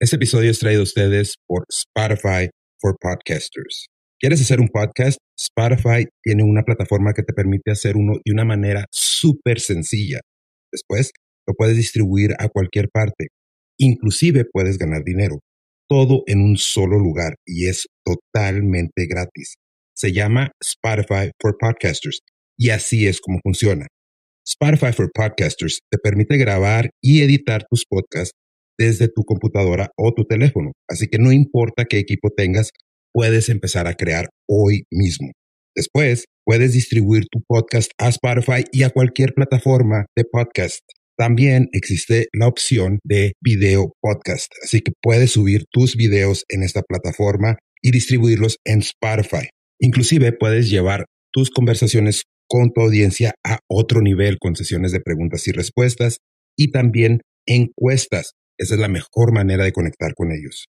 Este episodio es traído a ustedes por Spotify for Podcasters. ¿Quieres hacer un podcast? Spotify tiene una plataforma que te permite hacer uno de una manera súper sencilla. Después, lo puedes distribuir a cualquier parte. Inclusive puedes ganar dinero. Todo en un solo lugar y es totalmente gratis. Se llama Spotify for Podcasters y así es como funciona. Spotify for Podcasters te permite grabar y editar tus podcasts desde tu computadora o tu teléfono. Así que no importa qué equipo tengas, puedes empezar a crear hoy mismo. Después, puedes distribuir tu podcast a Spotify y a cualquier plataforma de podcast. También existe la opción de video podcast, así que puedes subir tus videos en esta plataforma y distribuirlos en Spotify. Inclusive puedes llevar tus conversaciones con tu audiencia a otro nivel con sesiones de preguntas y respuestas y también encuestas. Esa es la mejor manera de conectar con ellos.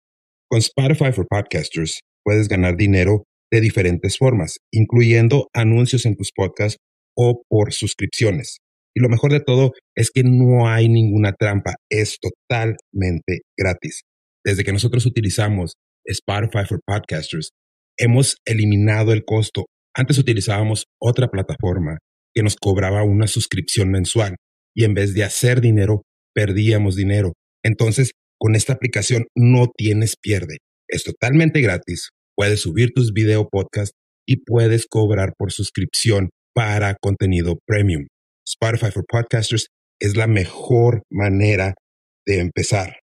Con Spotify for Podcasters puedes ganar dinero de diferentes formas, incluyendo anuncios en tus podcasts o por suscripciones. Y lo mejor de todo es que no hay ninguna trampa, es totalmente gratis. Desde que nosotros utilizamos Spotify for Podcasters, hemos eliminado el costo. Antes utilizábamos otra plataforma que nos cobraba una suscripción mensual y en vez de hacer dinero, perdíamos dinero. Entonces, con esta aplicación no tienes pierde. Es totalmente gratis. Puedes subir tus video podcast y puedes cobrar por suscripción para contenido premium. Spotify for Podcasters es la mejor manera de empezar.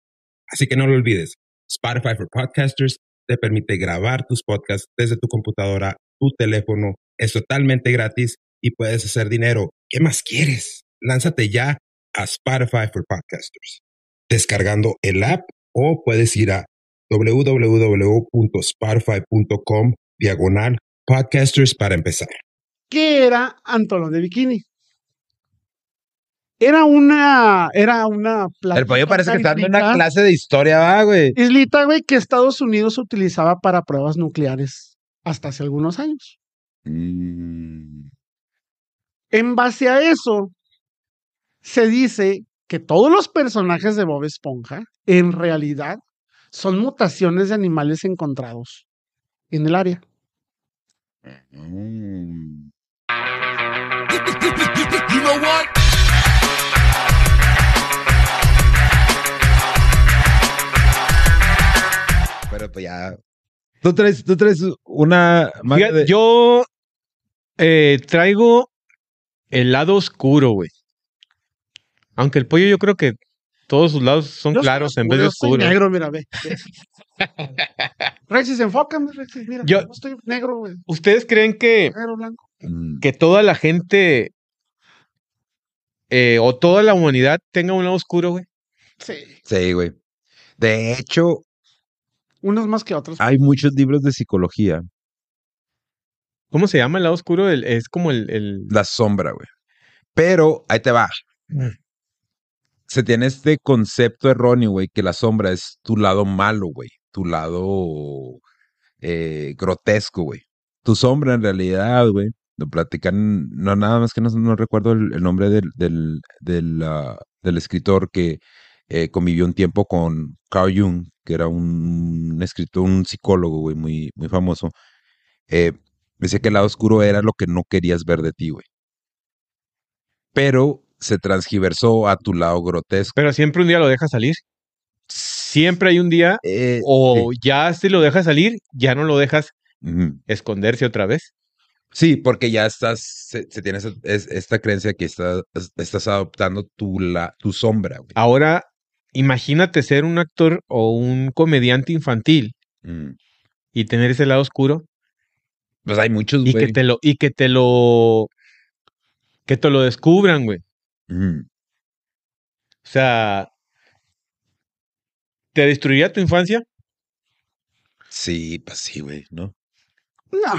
Así que no lo olvides. Spotify for Podcasters te permite grabar tus podcasts desde tu computadora, tu teléfono. Es totalmente gratis y puedes hacer dinero. ¿Qué más quieres? Lánzate ya a Spotify for Podcasters. Descargando el app o puedes ir a www.spotify.com diagonal podcasters para empezar. ¿Qué era Antolón de Bikini? Era una, era una El pollo parece que está dando una clase de historia, va, güey. Islita, güey, que Estados Unidos utilizaba para pruebas nucleares hasta hace algunos años. Mm. En base a eso, se dice que todos los personajes de Bob Esponja, en realidad, son mutaciones de animales encontrados en el área. Mm. Pero pues ya. Tú traes, tú traes una. manga Fíjate, de- Yo eh, traigo el lado oscuro, güey. Aunque el pollo yo creo que todos sus lados son Yo soy claros en vez de yo soy oscuros. negro, mira, ve. Rexis, enfócame, Rexis, mira. Yo- Yo estoy negro, güey. ¿Ustedes creen que, Negro, blanco. Mm. que toda la gente eh, o toda la humanidad tenga un lado oscuro, güey? Sí. Sí, güey. De hecho, Unos más que otros. hay muchos libros de psicología. ¿Cómo se llama el lado oscuro? El- es como el, el- La sombra, güey. Pero ahí te va. Mm. Se tiene este concepto erróneo, güey, que la sombra es tu lado malo, güey. Tu lado eh, grotesco, güey. Tu sombra en realidad, güey. Lo platican, no nada más que no, recuerdo el, nombre del, del, del, ah, escritor que eh, convivió un tiempo con Carl Jung, que era un, escritor, un psicólogo, güey, muy, muy famoso. Eh, decía que el lado oscuro era lo que no querías ver de ti, güey. Pero se transgiversó a tu lado grotesco. Pero siempre un día lo deja salir. Siempre hay un día Eh, o ya si lo dejas salir, ya no lo dejas esconderse otra vez. Sí, porque ya estás, se, se tiene esa- es- esta creencia que estás, estás adoptando tu, la, tu sombra, güey. Ahora, imagínate ser un actor o un comediante infantil Mm. y tener ese lado oscuro Pues hay muchos, y güey. que te lo y que te lo que te lo descubran, güey. Ujú. O sea, ¿te destruiría tu infancia? Sí, pues sí, güey, ¿no? No.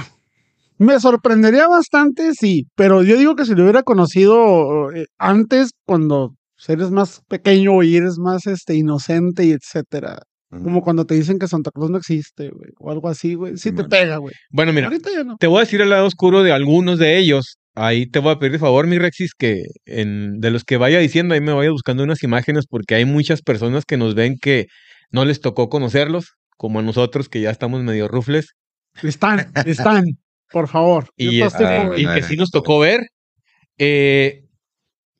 Me sorprendería bastante, sí, pero yo digo que si lo hubiera conocido eh, antes, cuando eres más pequeño y eres más este, inocente y etcétera. Ujú. Como cuando te dicen que Santa Claus no existe, güey, o algo así, güey. Sí te Simón. pega, güey. Bueno, mira, Ahorita ya no. te voy a decir el lado oscuro de algunos de ellos. Ahí te voy a pedir de favor, mi Rexis, que en, de los que vaya diciendo, ahí me vaya buscando unas imágenes porque hay muchas personas que nos ven que no les tocó conocerlos, como a nosotros que ya estamos medio rufles, Están, están, por favor. y, este, que sí nos tocó ver. eh,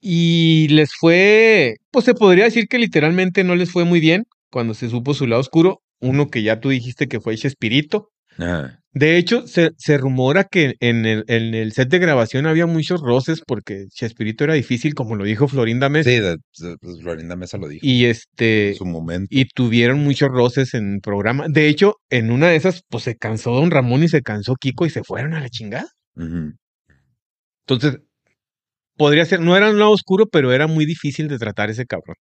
y les fue, pues se podría decir que literalmente no les fue muy bien cuando se supo su lado oscuro. Uno que ya tú dijiste que fue Chespirito. Ajá. De hecho, se, se rumora que en el, en el set de grabación había muchos roces porque Chespirito era difícil, como lo dijo Florinda Mesa. Sí, de- de- pues Florinda Mesa lo dijo. Y este, en su momento. y tuvieron muchos roces en el programa. De hecho, en una de esas, pues se cansó Don Ramón y se cansó Kiko y se fueron a la chingada. Entonces, podría ser, no era un lado oscuro, pero era muy difícil de tratar ese cabrón.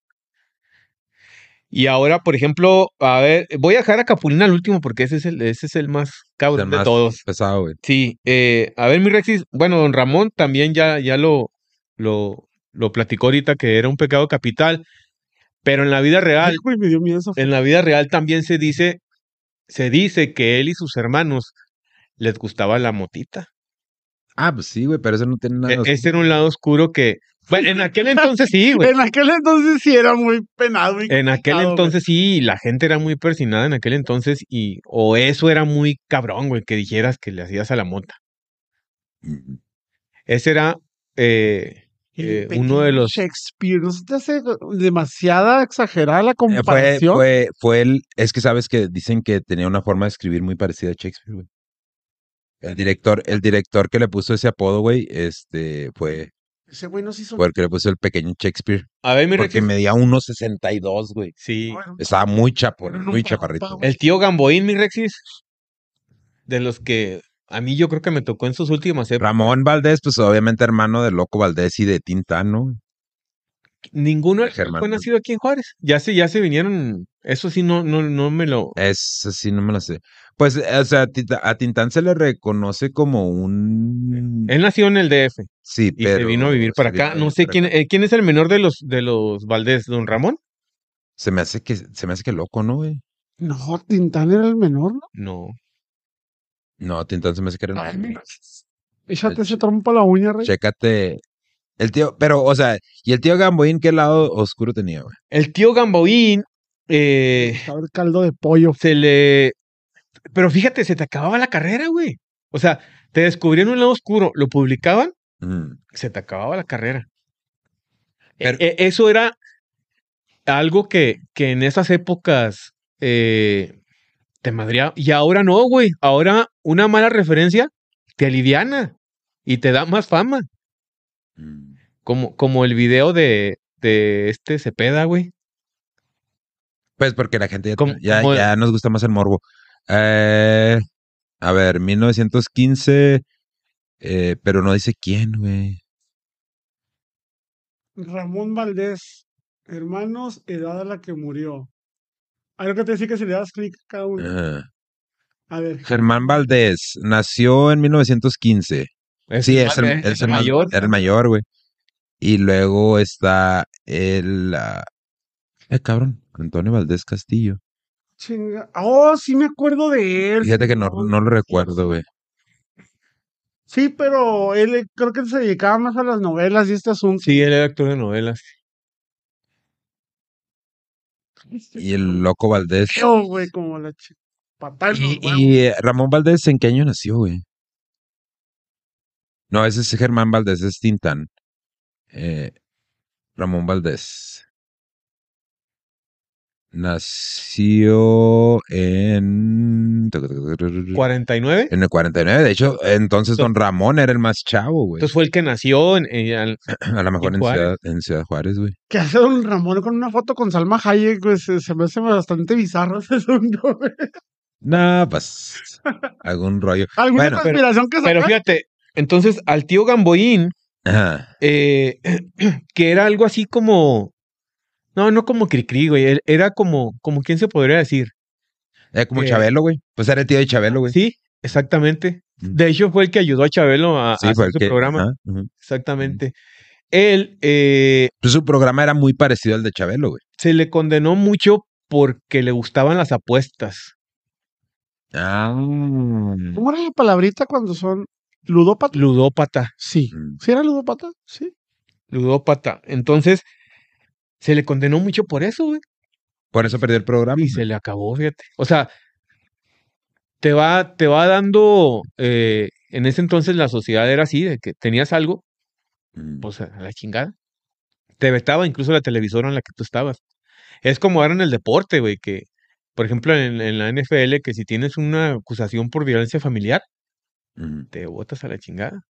Y ahora, por ejemplo, a ver, voy a dejar a Capulina al último porque ese es el, ese es el más cabrón El de más todos. Pesado, güey. Sí, eh, a ver, mi Rexis, bueno, don Ramón también ya, ya lo, lo, lo platicó ahorita que era un pecado capital, pero en la vida real, Ay, güey, me dio miedo eso. en la vida real también se dice, se dice que él y sus hermanos les gustaba la motita. Ah, pues sí, güey, pero eso no tiene nada. E- ese era un lado oscuro que, bueno, en aquel entonces sí, güey. En aquel entonces sí era muy penado. muy En aquel entonces sí, la gente era muy persinada en aquel entonces y, o eso era muy cabrón, güey, que dijeras que le hacías a la mota. Ujú. Ese era, eh, eh, uno de los- Shakespeare, ¿no se te hace demasiada exagerada la Eh, Fue, comparación? fue, fue el. Es que sabes que dicen que tenía una forma de escribir muy parecida a Shakespeare, güey. El director, el director que le puso ese apodo, güey, este, fue, Ese güey no se hizo. fue el que le puso el pequeño Shakespeare. A ver, mi Porque medía 1.62, güey. Sí. Bueno, Estaba muy chapo, muy chaparrito. El tío Gamboín, mi Rexis. De los que a mí yo creo que me tocó en sus últimas épocas. Ramón Valdés, pues obviamente hermano de Loco Valdés y de Tintán, ¿no? Ninguno Germán. fue nacido aquí en Juárez. Ya se, ya se vinieron. Eso sí, no, no, no me lo. Es así, no me lo sé. Pues, o sea, a Tintán se le reconoce como un... Él nació en el DF Sí, y pero... se vino a vivir para acá. a No sé quién, eh, quién es el menor de los de los Valdés, don Ramón. Se me hace que, se me hace que loco, ¿no, güey? No, Tintán era el menor, ¿no? No. No, Tintán se me hace que era... Ay, mira. Échate ese trompo a la uña, rey. Chécate. El tío, pero, o sea, ¿y el tío Gamboín qué lado oscuro tenía, güey? El tío Gamboín eh, A ver, caldo de pollo. se le. Pero fíjate, se te acababa la carrera, güey. O sea, te descubrían un lado oscuro, lo publicaban, Mm. se te acababa la carrera. E- Pero- e- eso era algo que, que en esas épocas eh, te madreaba. Y ahora no, güey. Ahora una mala referencia te aliviana y te da más fama. Mm. Como, como el video de, de este Cepeda, güey. Pues porque la gente ya, ¿Cómo- ya, cómo- ya nos gusta más el morbo. Eh, a ver, 1915, eh, pero no dice quién, güey. Ramón Valdés. Hermanos, edad a la que murió. A ver, que te decía que si le das clic a cada uno. A ver. Germán Valdés nació en 1915. Es sí, el es el, es es el mayor. era el mayor, güey. Y luego está el... ah, eh, cabrón, Antonio Valdés Castillo. Chinga. Oh, sí me acuerdo de él. Fíjate que no, no lo recuerdo, güey. Sí, pero él eh, creo que se dedicaba más a las novelas y este asunto. Sí, él era actor de novelas. Y el loco Valdés. Feo, güey, como la ch- patada en Y, y, eh, Ramón Valdés, ¿en qué año nació, güey? No, ese es Germán Valdés, es Tintán. Eh, Ramón Valdés. Nació en... 49. En el 49. De hecho, entonces Don Ramón era el más chavo, güey. Entonces fue el que nació en, en- al- A lo mejor en Juárez. Ciudad, en Ciudad Juárez, güey. Que hace don Ramón con una foto con Salma Hayek, pues se, se me hace bastante bizarro ese asunto, güey. No, pues, algún rollo. ¿Alguna Bueno, pero- conspiración que Pero sacar? fíjate, entonces al tío Gamboín, Ajá. eh, que era algo así como. No, no como Cricri, güey. él Era como, como quién se podría decir. Eh, como Eh, Chabelo, güey. Pues era el tío de Chabelo, güey. Sí, exactamente. De hecho, fue el que ayudó a Chabelo a, Sí, hacer su que- programa. ajá. Exactamente. Él eh, Pues su programa era muy parecido al de Chabelo, güey. se le condenó mucho porque le gustaban las apuestas. Ah. ¿Cómo era la palabrita cuando son ludópata? Ludópata. Sí. Mm. ¿Sí era ludópata? Sí. ludópata. Entonces, se le condenó mucho por eso, güey. Por eso perdió el programa. y se le acabó, fíjate. O sea, te va, te va dando, eh, en ese entonces la sociedad era así, de que tenías algo, Mm. pues a la chingada. Te vetaba incluso la televisora en la que tú estabas. Es como ahora en el deporte, güey, que, por ejemplo, en, en la NFL, que si tienes una acusación por violencia familiar, Mm. te botas a la chingada.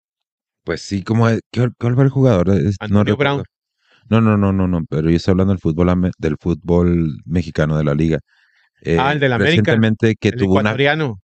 Pues sí, como ¿qué, ¿cuál fue el jugador? No Antonio recuerdo. Brown. No, no, no, no, no, pero yo estoy hablando del fútbol ame- del fútbol mexicano de la liga. Eh, Ah, el del América, Recientemente que El tuvo una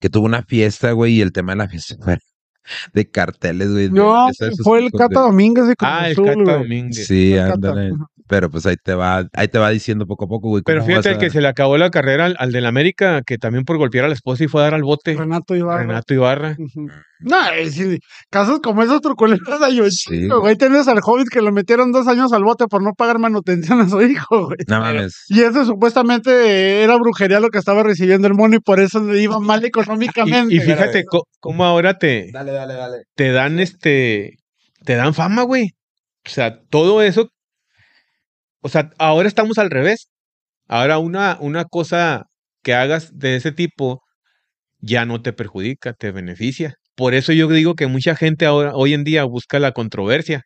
que tuvo una fiesta, güey, y el tema de la fiesta fue de carteles, güey. de- No, de fue el tipos de- Cata Domínguez de Cruz Ah, el Cata güey. Domínguez. Sí, El Cata, ándale. Pero pues ahí te va, ahí te va diciendo poco a poco, güey. Pero fíjate que se le acabó la carrera al, al del América, que también por golpear a la esposa y fue a dar al bote. Renato Ibarra. Renato Ibarra. Ujú. No, es decir, casos como esos truculentos hay un Sí. chingo, güey. Tienes al Hobbit que lo metieron dos años al bote por no pagar manutención a su hijo, güey. No mames. Y eso supuestamente era brujería lo que estaba recibiendo el mono y por eso le iba mal económicamente. y fíjate cómo ahora te, Dale, dale, dale. te dan este, te dan fama, güey. O sea, todo eso, o sea, ahora estamos al revés. Ahora una, una cosa que hagas de ese tipo ya no te perjudica, te beneficia. Por eso yo digo que mucha gente ahora, hoy en día busca la controversia.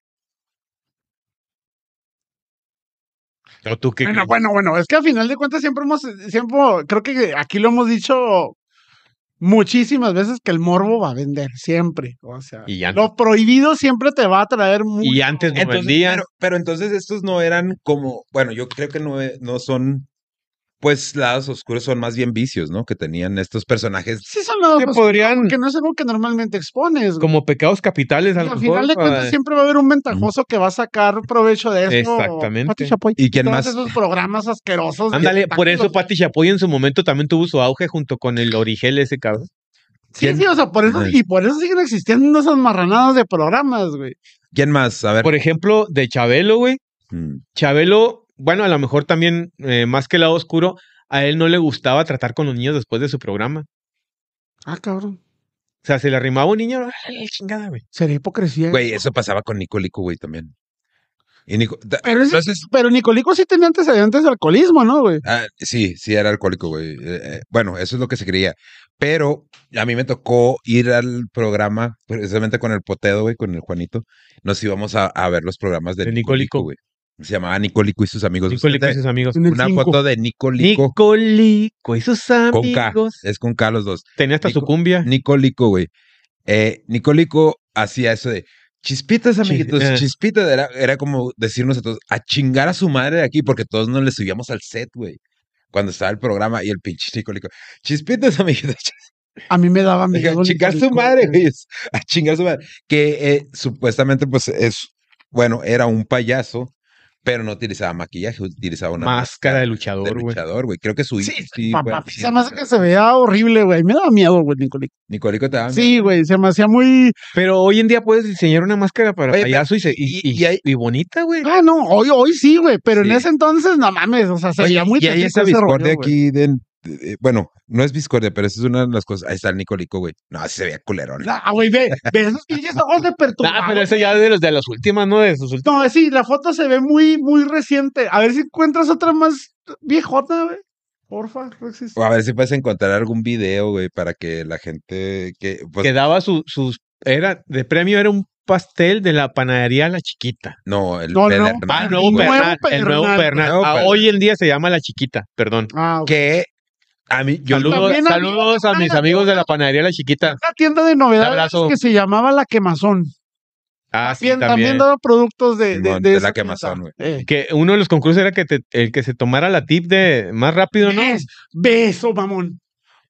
¿O tú qué Bueno, bueno, bueno, es que a final de cuentas siempre hemos, siempre, creo que aquí lo hemos dicho muchísimas veces que el morbo va a vender, siempre. O sea, Y antes- lo prohibido siempre te va a traer mucho. Y antes no Entonces, vendían. pero, pero entonces estos no eran como, bueno, yo creo que no, e- no son, pues lados oscuros, son más bien vicios, ¿no? Que tenían estos personajes. Sí son lados que oscuros, podrían, que no es algo que normalmente expones. güey. como pecados capitales, al mejor, final de cuentas siempre va a haber un ventajoso que va a sacar provecho de eso. Exactamente. Pati Chapoy. ¿Y quién Todos más? esos programas asquerosos. Ándale, por eso. Pati Chapoy en su momento también tuvo su auge junto con el Origel ese. Sí, ¿Quién? sí, o sea, por eso, y por eso siguen existiendo esas marranadas de programas, güey. ¿Quién más? A ver. Por ejemplo, de Chabelo, güey. Mm, Chabelo, bueno, a lo mejor también, eh, más que el lado oscuro, a él no le gustaba tratar con los niños después de su programa. Ah, cabrón. O sea, se le arrimaba un niño, ¡ay, chingada, güey! Sería hipocresía. Güey, eso pasaba con Nicolico, güey, también. Y Nico, da- Pero, ese- entonces, pero Nicolico sí tenía antecedentes de alcoholismo, ¿no, güey? ah, sí, sí era alcohólico, güey. Eh, eh, bueno, eso es lo que se creía. Pero a mí me tocó ir al programa, precisamente con el Potedo, güey, con el Juanito. Nos íbamos a, a ver los programas de, De Nicolico, Nicolico. güey. Se llamaba Nicolico y sus amigos. Nicolico y sus amigos. Una cinco. foto de Nicolico Nicolico y sus con K. amigos. Es con K los dos. Tenía hasta su cumbia. Nicolico, güey. Eh, Nicolico hacía eso de chispitas, amiguitos, eh. chispitas. Era, era como decirnos a todos, a chingar a su madre de aquí, porque todos nos le subíamos al set, güey. Cuando estaba el programa y el pinche Nicolico, chispitas, amiguitos, A mí me daba miedo. a chingar su madre, güey. A chingar su madre. Que eh, supuestamente, pues es, bueno, era un payaso, pero no utilizaba maquillaje, utilizaba una Máscara de de luchador, güey. luchador, güey. Creo que su Sí, sí, papá, se me hace que se veía horrible, güey. Me daba miedo, güey, Nicolico. Nicolico te daba Sí, güey, se me hacía muy... Pero hoy en día puedes diseñar una máscara para Oye, payaso y, se- y, y- y- y hay- y bonita, güey. Ah, no, hoy, hoy sí, güey, pero en ese entonces, no mames, o sea, se Oye, veía muy y hay esa discordia aquí de- bueno, no es discordia, pero esa es una de las cosas. Ahí está el Nicolico, güey. No, así se veía culerón. Ah, güey, ve, ve esos pinches ojos de perturbado. Ah, pero eso ya de los de las últimas, ¿no? De sus últimas. No, sí, la foto se ve muy, muy reciente. A ver si encuentras otra más viejota, güey. Porfa, Rexis. O a ver si puedes encontrar algún video, güey, para que la gente que pues, que daba su- sus. Era, de premio era un pastel de la panadería La Chiquita. no, el No, no. Ah, nuevo Pernal. El nuevo Pernal. Ah, Pernal. hoy en día se llama La Chiquita, perdón. Ah, ok. Que a mí yo Saludos, a mis amigos de la panadería La Chiquita. Una tienda de novedades que se llamaba La Quemazón. Ah, sí, También, también también. daba productos de, de, La. Quemazón, güey. Eh. Que uno de los concursos era que te- el que se tomara la tip de más rápido, ¿no? ¿Ves? Beso, mamón.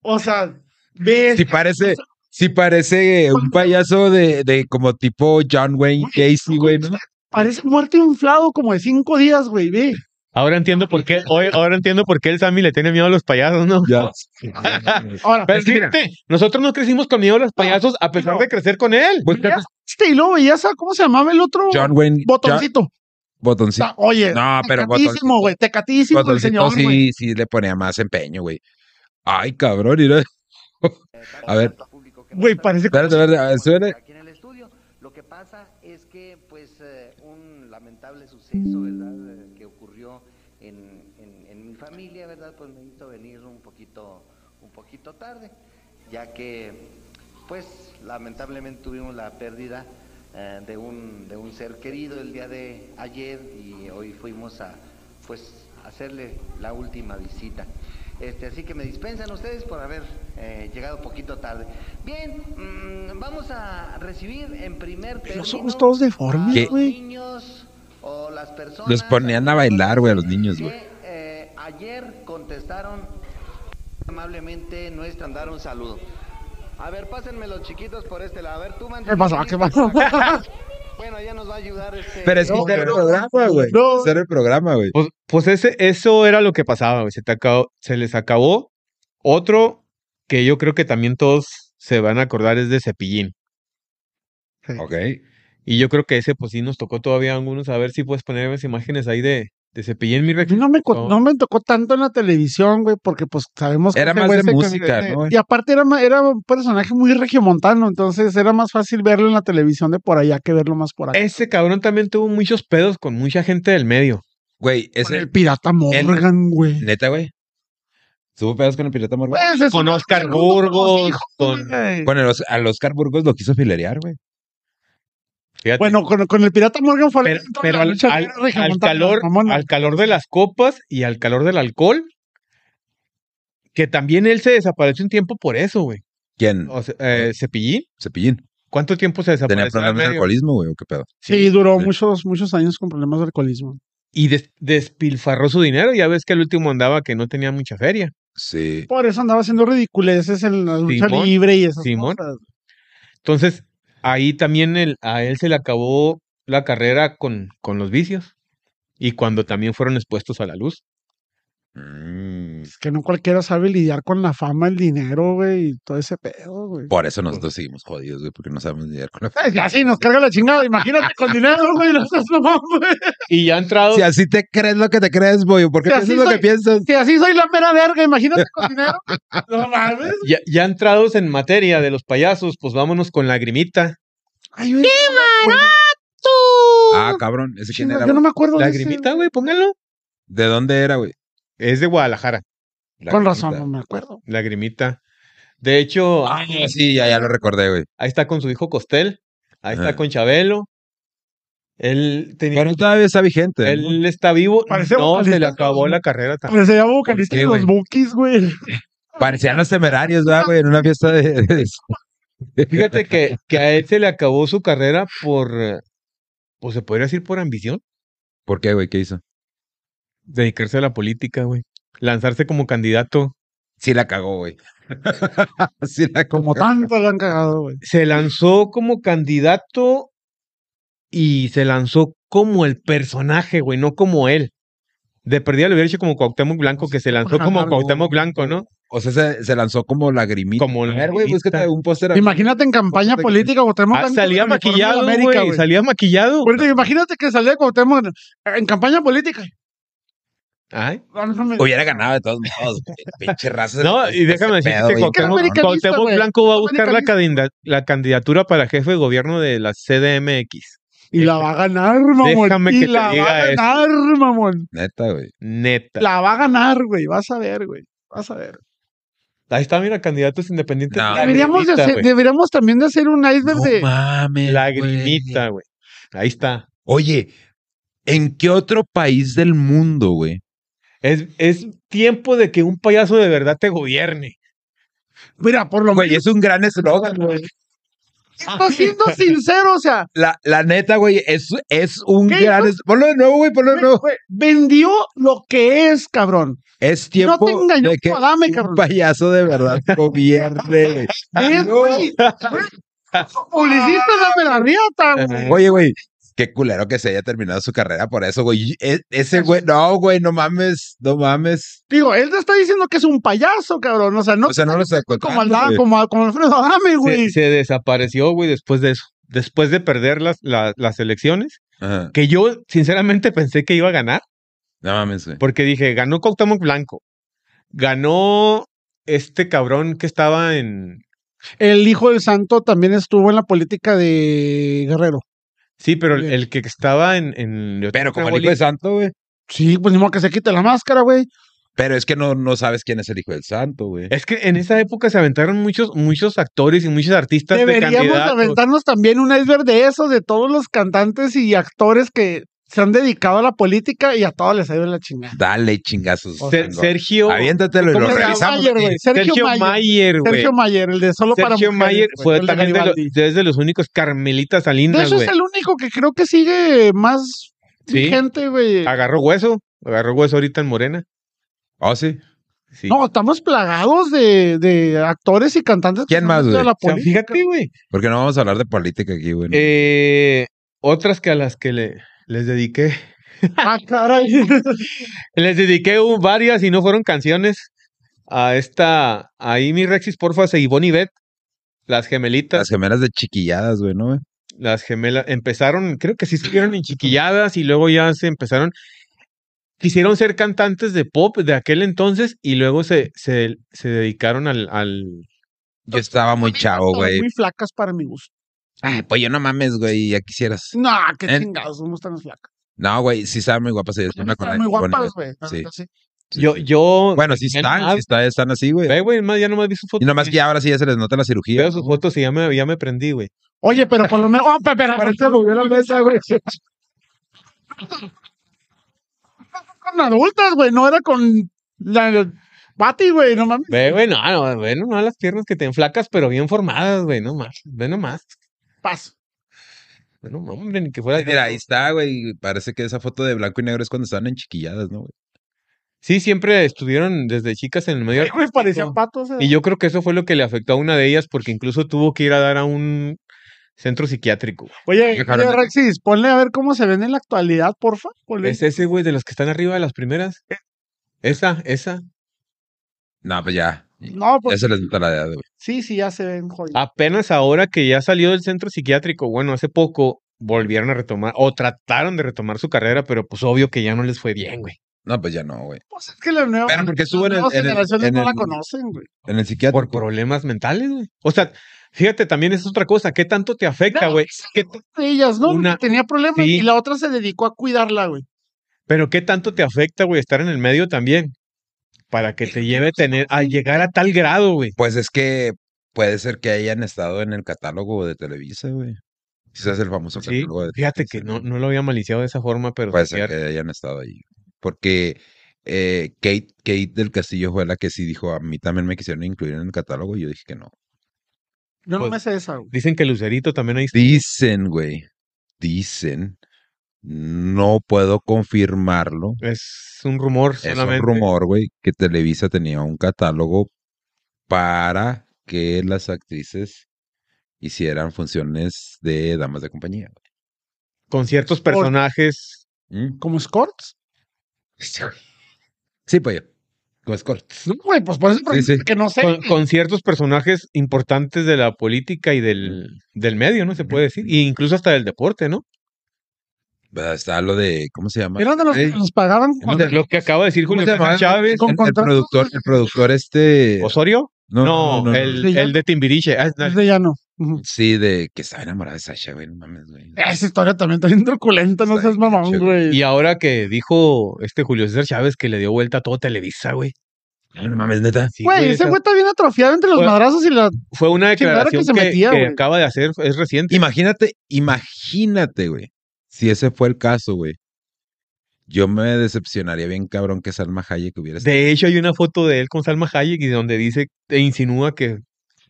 O sea, ves. Sí parece, sí parece un payaso de, de como tipo John Wayne Casey, güey, ¿no? Parece muerto inflado como de cinco días, güey. Ve. Ahora entiendo por qué, hoy, ahora entiendo por qué el Sammy le tiene miedo a los payasos, ¿no? Ya. Ahora, Pero Es que mira. fíjate, nosotros no crecimos con miedo a los payasos a pesar no. de crecer con él. Búscate este, y luego veías a, ¿cómo se llamaba el otro? John Wayne. John- Botoncito. botoncito. Ta- Oye, No, pero tecatísimo, güey. Tecatísimo el Botoncito señor, sí, sí le ponía más empeño, güey. Ay, cabrón, mira. A ver, Güey, parece espérate, espérate, a ver, suena. aquí en el estudio. Lo que pasa es que, pues, eh, un lamentable suceso, ¿verdad?, eh, que ocurrió en, en- en mi familia, ¿verdad? Pues me hizo venir un poquito, un poquito tarde, ya que, pues, lamentablemente tuvimos la pérdida eh, de, un, de un ser querido el día de ayer y hoy fuimos a, pues, hacerle la última visita. Este, así que me dispensan ustedes por haber eh, llegado poquito tarde. Bien, mm, vamos a recibir en primer término somos todos deformes, güey. niños o las personas Los ponían a bailar, güey, a los niños, que, güey. eh, ayer contestaron amablemente nuestra dar un saludo. A ver, pásenme los chiquitos por este lado. A ver, tú ¿Qué pasó? ¿Qué pasó? Bueno, ya nos va a ayudar este. Pero es que No, era el programa, güey. No. Era el programa, güey. Pues, pues ese, eso era lo que pasaba, güey. Se, te acabó- se les acabó. Otro que yo creo que también todos se van a acordar es de Cepillín. Ok. Y yo creo que ese, pues sí, nos tocó todavía a algunos. A ver si puedes poner esas imágenes ahí de, de Cepillín, mi A no me, No. no me tocó tanto en la televisión, güey, porque pues sabemos que Era más güey de se- música, eh, ¿no, güey? Y aparte era, era un personaje muy regiomontano, entonces era más fácil verlo en la televisión de por allá que verlo más por acá. Ese cabrón también tuvo muchos pedos con mucha gente del medio. Güey, ese. el pirata Morgan, güey. Neta, güey. Tuvo pedos con el pirata Morgan. Pues, es Con Oscar los Burgos, hijos, con- güey. Con el, Os- al Oscar Burgos lo quiso filerear, güey. Fíjate. Bueno, con, con el pirata Morgan fue pero, pero al, al- al calor, al calor de las copas y al calor del alcohol, que también él se desapareció un tiempo por eso, güey. ¿Quién? O sea, eh, Cepillín, Cepillín. ¿cuánto tiempo se Tenía desapareció? del problemas de alcoholismo, güey, o qué pedo. Sí, duró sí. muchos, muchos años con problemas de alcoholismo. Y des- despilfarró su dinero. Ya ves que el último andaba que no tenía mucha feria. Sí. Por eso andaba haciendo ridiculeces en la lucha Simón, libre y esas Simón. cosas. Entonces, ahí también a él se le acabó la carrera con, con los vicios. Y cuando también fueron expuestos a la luz. Mm, Es que no cualquiera sabe lidiar con la fama, el dinero, güey, y todo ese pedo, güey. Por eso nosotros seguimos jodidos, güey, porque no sabemos lidiar con la Ay, Así nos carga la chingada, imagínate con dinero, güey, no seas mamón, güey. Y ya ha entrado. Si así te crees lo que te crees, güey, ¿por qué Si así piensas lo soy- que piensas? Si así soy la mera verga, imagínate con dinero. No mames. Ya, ya entrados en materia de los payasos, pues vámonos con Lagrimita. Ay, güey. Ah, cabrón, ese quién era. Yo no me acuerdo Lagrimita, güey, pónganlo. ¿De dónde era, güey? Es de Guadalajara, La Con razón, no me acuerdo. Lagrimita. De hecho, Ah, sí, ya, ya lo recordé, güey. ahí está con su hijo Costel. Ahí Ajá. está con Chabelo. Él tenía. Pero todavía está vigente. ¿no? Él está vivo. Parece no, se le acabó la carrera también. Pero se llama vocalista de los? Bookies, güey. Parecían los temerarios, ¿verdad, güey? En una fiesta de. de- Fíjate que, que a él se le acabó su carrera por. Pues se podría decir por ambición. ¿Por qué, güey? ¿Qué hizo? Dedicarse a la política, güey. Lanzarse como candidato. Sí la cagó, güey. sí la Como cagó. tanto le han cagado, güey. Se lanzó como candidato y se lanzó como el personaje, güey, no como él. De perdida le hubiera hecho como Cuauhtémoc Blanco, que se lanzó como Cuauhtémoc Blanco, ¿no? O sea, se, se lanzó como lagrimita. Como A ver, güey, búscate un póster. Imagínate en campaña Póster- política tenemos Ah, salía maquillado, güey. Salía maquillado. Imagínate que salía Cuauhtémoc en, en campaña política. Ay. Hubiera ganado de todos modos. güey. Pinche raza. No, y déjame Ese decirte. Cuauhtémoc. Blanco va a buscar la, Americanista. candida- la candidatura para jefe de gobierno de la CDMX. Y la va a ganar, mamón. Déjame y que te la diga va a eso. ganar, mamón. Neta, güey. Neta. La va a ganar, güey. Vas a ver, güey. Vas a ver. Ahí está, mira, candidatos independientes. No. Deberíamos, de hacer, deberíamos también de hacer un iceberg No de... mames. Lagrimita, güey. Ahí está. Oye, ¿en qué otro país del mundo, güey? Es, es tiempo de que un payaso de verdad te gobierne. Mira, por lo Güey, menos... es un gran eslogan, güey. Estoy siendo sincero, o sea... La, la neta, güey, es, es un ¿Qué gran... es- Ponlo de nuevo, güey, ponlo de nuevo. güey, vendió lo que es, cabrón. Es tiempo te engañó de que un cabrón. payaso de verdad gobierne. Es, No. güey. Publicista, dame la riata, güey. Oye, güey, qué culero que se haya terminado su carrera por eso, güey. E- ese güey, no, güey, no mames, no mames. Digo, él te está diciendo que es un payaso, cabrón. O sea, no, o sea, no lo sé como, Alda- como, como Alfredo Adame, güey. Se, se desapareció, güey, después de eso. Después de perder las, la- las elecciones, Ajá. que yo sinceramente pensé que iba a ganar, No mames, güey. porque dije, ganó Cuauhtémoc Blanco. Ganó este cabrón que estaba en... El hijo del santo también estuvo en la política de Guerrero. Sí, pero el, el que estaba en... en Pero como el hijo de santo, güey. Sí, pues ni modo que se quite la máscara, güey. Pero es que no, no sabes quién es el hijo del santo, güey. Es que en esa época se aventaron muchos, muchos actores y muchos artistas de Deberíamos aventarnos también un iceberg de eso, de todos los cantantes y actores que se han dedicado a la política y a todos les ha ido la chingada. Dale chingazos. Ser-. Sergio. Aviéntatelo y ¿cómo lo revisamos. Mayer, güey. Sergio, Sergio Mayer. Güey. Sergio Mayer, el de Solo para Sergio Mayer güey, fue el de también de, lo- Garibaldi. desde los únicos Carmelitas De Salinas, hecho, güey. es el único que creo que sigue más Sí. vigente, güey. Agarró hueso. Agarró hueso ahorita en Morena. Oh, sí. Sí. No, estamos plagados de, de actores y cantantes. ¿Quién más, güey? la O sea, fíjate, güey. Porque no vamos a hablar de política aquí, güey. Eh, otras que a las que le, les dediqué. Ah, caray. Les dediqué un- varias y no fueron canciones. A esta. Ahí mi Rexis, porfa, y Bonnie Beth. Las gemelitas. Las gemelas de chiquilladas, güey, ¿no? güey? Las gemelas empezaron, creo que sí estuvieron en chiquilladas y luego ya se empezaron. Quisieron ser cantantes de pop de aquel entonces y luego se, se, se dedicaron al, al. Yo estaba muy chavo, güey. Muy flacas para mi gusto. Ay, pues yo no mames, güey, ya quisieras. No, qué En- chingados, somos tan flacas. No, güey, sí estaban muy guapas. ellas, con Están muy guapas, güey. Sí. sí. sí, Yo, sí. yo. Bueno, sí están, sí está- están así, güey. Ve, güey, más ya nomás vi sus fotos. Y nomás que ya ahora sí ya se les nota la cirugía. Veo sus fotos y ya me, ya me prendí, güey. Oye, pero por lo menos. Oh, se movió la mesa, güey. Con adultas, güey. No era con la Pati, güey. No mames. Ve, güey, no, no, ve nomás las piernas que te flacas, pero bien formadas, güey, no más. Ve nomás. Paso. Nomás, hombre, ni que fuera. Mira, ahí está, güey. Parece que esa foto de blanco y negro es cuando estaban en chiquilladas, ¿no, güey? Sí, siempre estuvieron desde chicas en el medio. Ay, güey, parecían patos. eh. Y yo creo que eso fue lo que le afectó a una de ellas, porque incluso tuvo que ir a dar a un centro psiquiátrico. Oye, oye, Rexis, ponle a ver cómo se ven en la actualidad, porfa. Ponle. Es ese, güey, de los que están arriba de las primeras. Esa, esa. No, pues ya. No, Ya pues se les nota la edad, güey. sí, sí, ya se ven jodidos. Apenas ahora que ya salió del centro psiquiátrico, bueno, hace poco volvieron a retomar, o trataron de retomar su carrera, pero pues obvio que ya no les fue bien, güey. No, pues ya no, güey. Pues es que la nueva, Pero porque estuvo en las el- nuevas en el- generaciones en no la el- conocen, güey. En el psiquiátrico. Por problemas mentales, güey. O sea, fíjate, también es otra cosa. ¿Qué tanto te afecta, No, güey? ¿Qué t- de ellas, ¿no? Una- Que tenía problemas Sí. y la otra se dedicó a cuidarla, güey. Pero ¿qué tanto te afecta, güey, estar en el medio también? Para que te lleve a tener, a llegar a tal grado, güey. Pues es que puede ser que hayan estado en el catálogo de Televisa, güey. Quizás el famoso Sí, catálogo de fíjate que no, no lo había maliciado de esa forma, pero Puede ser que hayan estado ahí. Porque eh, Kate, Kate del Castillo fue la que sí dijo, a mí también me quisieron incluir en el catálogo y yo dije que no. Yo no Pues- me sé esa, güey. dicen que Lucerito también ahí está. Dicen, güey, dicen, no puedo confirmarlo. Es un rumor Es un solamente. rumor, güey, que Televisa tenía un catálogo para que las actrices hicieran funciones de damas de compañía. Con ciertos personajes. ¿Mm? ¿Como escorts? Sí, pues yo. Con escort. No, güey, pues por eso Sí, sí. que no sé. Con, con ciertos personajes importantes de la política y del, del medio, ¿no? Se puede decir. E incluso hasta del deporte, ¿no? ¿Verdad? Está lo de, ¿cómo se llama? Eran de los que nos pagaban ¿Cómo se- Lo que acaba de decir ¿Cómo Julio Chávez. Con el, el productor, el productor este. ¿Osorio? No, el, Sí, ya. el de Timbiriche. Ah, no, Desde ya no. Ujú. Sí, de que estaba enamorada de Sasha, güey, no mames, güey. Esa historia también está bien truculenta, no seas mamón, güey. Y ahora que dijo este Julio César Chávez que le dio vuelta a todo Televisa, güey. No mames, neta. Sí, Güey, ese güey está bien atrofiado entre los Fue- madrazos y la. Fue una chingadera que declaración se que, metía, que acaba de hacer, es reciente. Imagínate, imagínate, güey. Si ese fue el caso, güey. Yo me decepcionaría bien cabrón que Salma Hayek hubiera estado. De hecho, hay una foto de él con Salma Hayek y donde dice, e insinúa que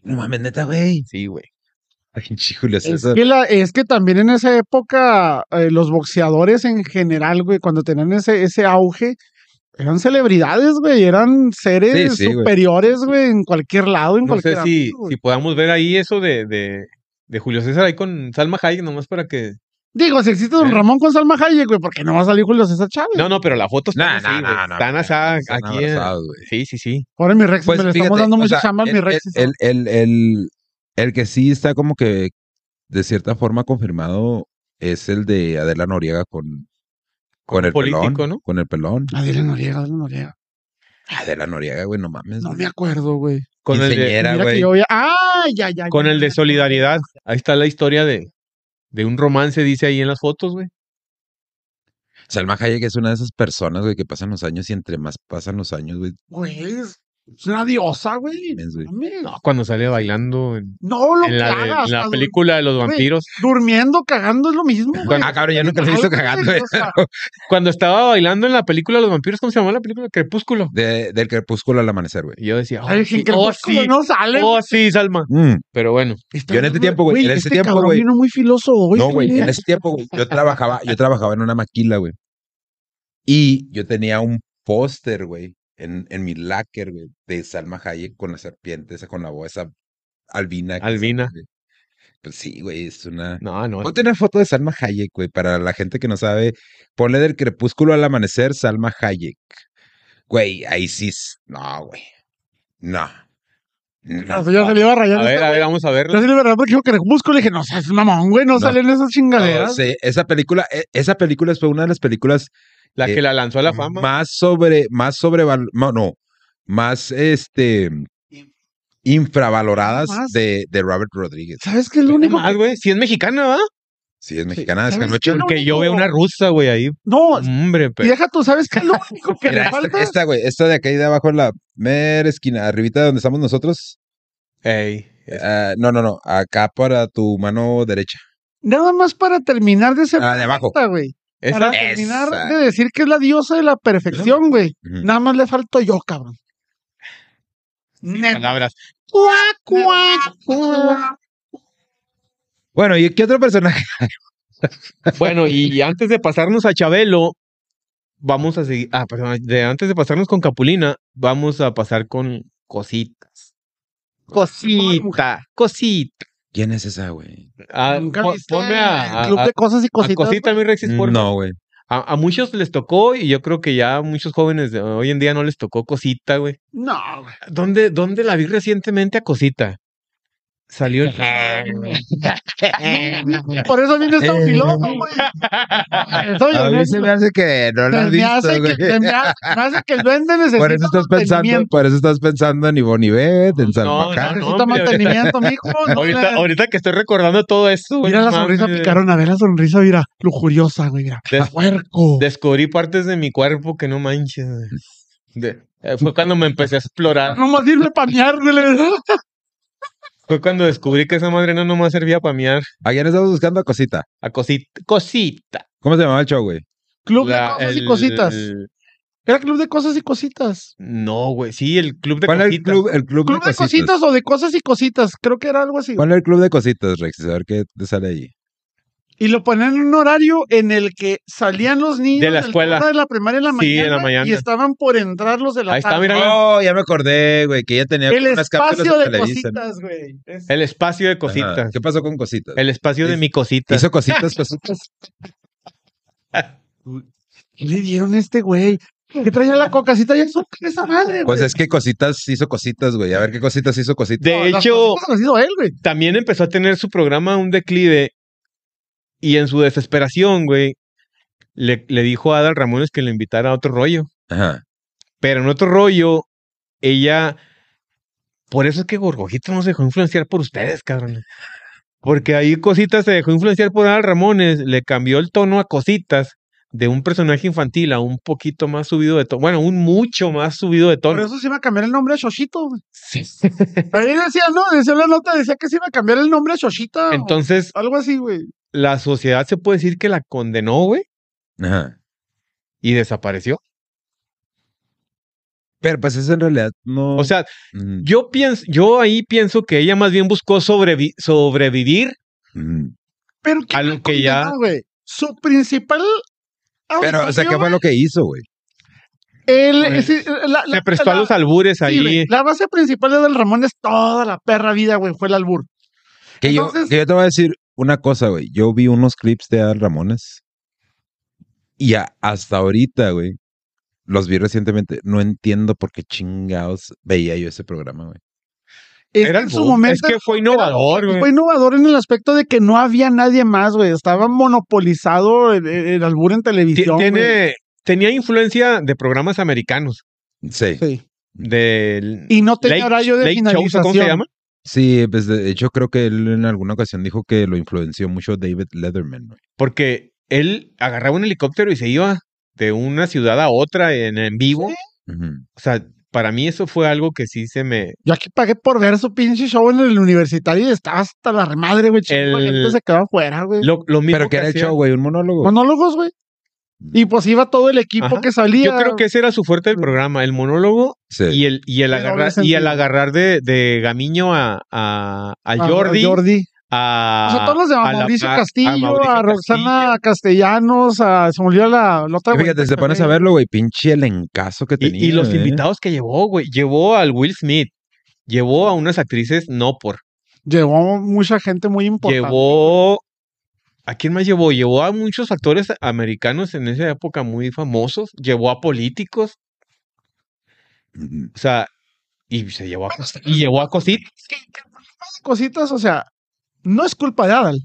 No mames, neta, güey. sí, güey. Ay, Julio Es César. que, la- es que también en esa época, eh, los boxeadores en general, güey, cuando tenían ese, ese auge, eran celebridades, güey, eran seres Sí, sí, güey. superiores, güey, en cualquier lado, en No sé cualquier si, ámbito, güey. si podamos ver ahí eso de, de, de Julio César ahí con Salma Hayek, nomás para que. Digo, si existe Don ¿Eh? Ramón con Salma Hayek, güey, porque no va a salir Julio César Chávez. No, no, pero la foto está así, no, güey. no, no. Están Están aquí. Sí, sí, sí. Ahora mi Rex, Pues me le estamos dando mucha chamba a mi Rex. el, el, el, el que sí está como que de cierta forma confirmado es el de Adela Noriega con, con el político, pelón. ¿no? Con el pelón. Adela Noriega, Adela Noriega. Adela Noriega, güey, no mames. No me acuerdo, güey. Con el de, Ingeniera, Mira que güey. yo ya- ¡Ah! Ya, ya. con ya, el de solidaridad. Ahí está la historia de, de un romance, dice ahí en las fotos, güey. Salma Hayek es una de esas personas, güey, que pasan los años y entre más pasan los años, güey, Güey, es es una diosa, güey. No, cuando sale bailando en, No lo en la, en la película de los Güey. vampiros. Durmiendo, cagando es lo mismo, güey. Ah, cabrón, yo nunca lo he visto cagando, güey. O sea, Cuando estaba bailando en la película de los vampiros, ¿cómo se llamó la película? Crepúsculo. De- del crepúsculo al amanecer, güey. Y yo decía, oh, ay, sí, oh, sí, no sale. oh, sí, Salma. Mm. Pero bueno, Está Yo en este tiempo, güey, en ese este tiempo, güey. vino muy filoso hoy. No, güey, güey. en ese tiempo, güey, yo trabajaba, yo trabajaba en una maquila, güey. Y yo tenía un póster, güey, en, en mi locker, güey, de Salma Hayek con la serpiente, esa con la voz, esa albina. Albina. Pues sí, güey, es una... no, no. Ponte una foto de Salma Hayek, güey, para la gente que no sabe. Ponle del crepúsculo al amanecer, Salma Hayek. Güey, ahí sí. es- No, güey. No. No. Ah, Ya se le iba a rayar. A ver, a ver, vamos a Ya verla. se le iba a rayar porque dijo Crepúsculo. Le dije, no seas mamón, güey, no, No. salen esas No, chingaderas. sí, esa película, e- esa película fue una de las películas La eh, que la lanzó a la fama. más sobre, más sobre, no, no, más este infravaloradas Más. de, de Robert Rodríguez. ¿Sabes qué es lo ¿Qué único? más, güey? Si es mexicana, ¿va? Sí, es mexicana, es ¿sabes Canoche. qué? Porque yo veo una rusa, güey, ahí. No, Hombre, y pero. deja tú, ¿sabes qué es lo único que Mira, le esta, falta? esta, güey, esta de acá y de abajo en la mera esquina, arribita donde estamos nosotros. Ey, Ah, no, no, no, acá para tu mano derecha. Nada más para terminar de ser Ah, de abajo. güey. Esa- Para terminar Esa. de decir que es la diosa de la perfección, güey. Nada más le falto yo, cabrón. Palabras. Bueno, ¿y qué otro personaje? Bueno, y antes de pasarnos a Chabelo, vamos a seguir. Ah, perdón, de, antes de pasarnos con Capulina, vamos a pasar con cositas. Cosita, cosita. ¿Quién es esa, güey? Ah, ¿Nunca po- viste ponme a, el club a- de cosas y a cositas? cosita, mi Rexis, por No, güey. A, a muchos les tocó y yo creo que ya a muchos jóvenes de hoy en día no les tocó cosita, güey. No, güey. ¿Dónde, ¿Dónde la vi recientemente a cosita? Salió el... Por eso viene esta Eh. filoso, güey. A mí no- se me hace que no lo has me hace que- me ha- me hace que el duende necesita Por eso estás pensando, por eso estás pensando en Ivonne Ivet, en No, Salma no. Necesita hombre. mantenimiento, mijo. no ahorita, que estoy recordando todo esto, güey, Mira la no sonrisa picarona, ve la sonrisa, mira, lujuriosa, güey, mira. Des- Puerco. Descubrí partes de mi cuerpo que no manches. güey. De- eh, fue cuando me empecé a explorar. No más sirve para miar, güey. Fue cuando descubrí que esa madre no nomás servía para miar. ¿A quién estamos buscando a Cosita? A cosita. Cosita. ¿Cómo se llamaba el show, güey? Club de cosas y cositas. el- Era club de cosas y cositas. no, güey. Sí, el club de ¿Cuál era el cositas. club, el club, Club de de cositas? cositas o de cosas y cositas. Creo que era algo así. ¿Cuál era el club de cositas, Rex? A ver qué te sale ahí. Y lo ponían en un horario en el que salían los niños De la escuela. de la primaria en la Sí, mañana, en la mañana. y estaban por entrar los de la Ahí está, tarde. mira. Oh, ya me acordé, güey, que ella tenía El unas cápsulas espacio de ¿no? cositas, güey. Es- El espacio de Ajá. cositas. ¿Qué pasó con cositas? El espacio de mi cosita. ¿Hizo cositas, cositas? ¿Qué le dieron a este güey? ¿Qué traía la cocacita y eso? ¿Qué es esa madre, Pues güey? es que cositas hizo cositas, güey. A ver qué cositas hizo cositas. De No, hecho, cositas las hizo él, güey. también empezó a tener su programa un declive y en su desesperación, güey, le, le dijo a Adal Ramones que le invitara a otro rollo. Ajá. Pero en otro rollo, ella... Por eso es que Gorgojito no se dejó influenciar por ustedes, cabrón. Porque ahí Cositas se dejó influenciar por Adal Ramones, le cambió el tono a Cositas de un personaje infantil a un poquito más subido de tono. Bueno, un mucho más subido de Por tono. eso se iba a cambiar el nombre a Shoshito, güey. Ahí decía, no, decía la nota, decía que se iba a cambiar el nombre a Shoshita. o Entonces, algo así, güey. La sociedad se puede decir que la condenó, güey, Ajá. y desapareció. Pero pues eso en realidad no. O sea, Mm, yo pienso, yo ahí pienso que ella más bien buscó sobrevi- sobrevivir mm. Pero ¿qué A lo que ya-? Su principal. Pero, o sea, ¿qué fue lo que hizo, güey? el- Pues, sí, la- la- se prestó a los albures sí, ahí. la base principal de Del Ramón es toda la perra vida, güey. Fue el albur. Que, yo, que yo te voy a decir una cosa, güey. Yo vi unos clips de Al Ramones. Y a- hasta ahorita, güey. Los vi recientemente. No entiendo por qué chingados veía yo ese programa, güey. Es Era en su momento es que fue innovador, güey. fue innovador en el aspecto de que no había nadie más, güey. Estaba monopolizado el, el- el albur en televisión. güey. Tiene, tenía influencia de programas americanos. Sí. Sí. Del Y no tenía horario de Late Show, finalización. ¿cómo se llama? Sí, pues de hecho creo que él en alguna ocasión dijo que lo influenció mucho David Letterman, güey. Porque él agarraba un helicóptero y se iba de una ciudad a otra en, en vivo. Ujú. O sea, para mí eso fue algo que sí se me... Yo aquí pagué por ver su pinche show en el universitario y estaba hasta la remadre, güey. chingo de El- gente se quedó afuera, güey. Lo, lo mismo Pero que era el hacía- show, güey, un monólogo. Monólogos, güey. Y pues iba todo el equipo Ajá. que salía. Yo creo que ese era su fuerte del programa, el monólogo Sí. y el, y el agarrar, y el agarrar de, de Gamiño a, a, a a Jordi, Jordi. a, O sea, todos los de a Mauricio Castillo, a, Mauricio Roxana Castellanos, a, se me olvidó la, la otra. Y Fíjate, te pones a verlo, güey, pinche el encaso que Y, tenía. y los ¿eh? invitados que llevó, güey. Llevó al Will Smith. Llevó a unas actrices no por. Llevó mucha gente muy importante. Llevó. ¿A quién más llevó? Llevó a muchos actores americanos en esa época muy famosos. Llevó a políticos. O sea, y se llevó a, y llevó a cositas. cositas, o sea, no es culpa de Adal,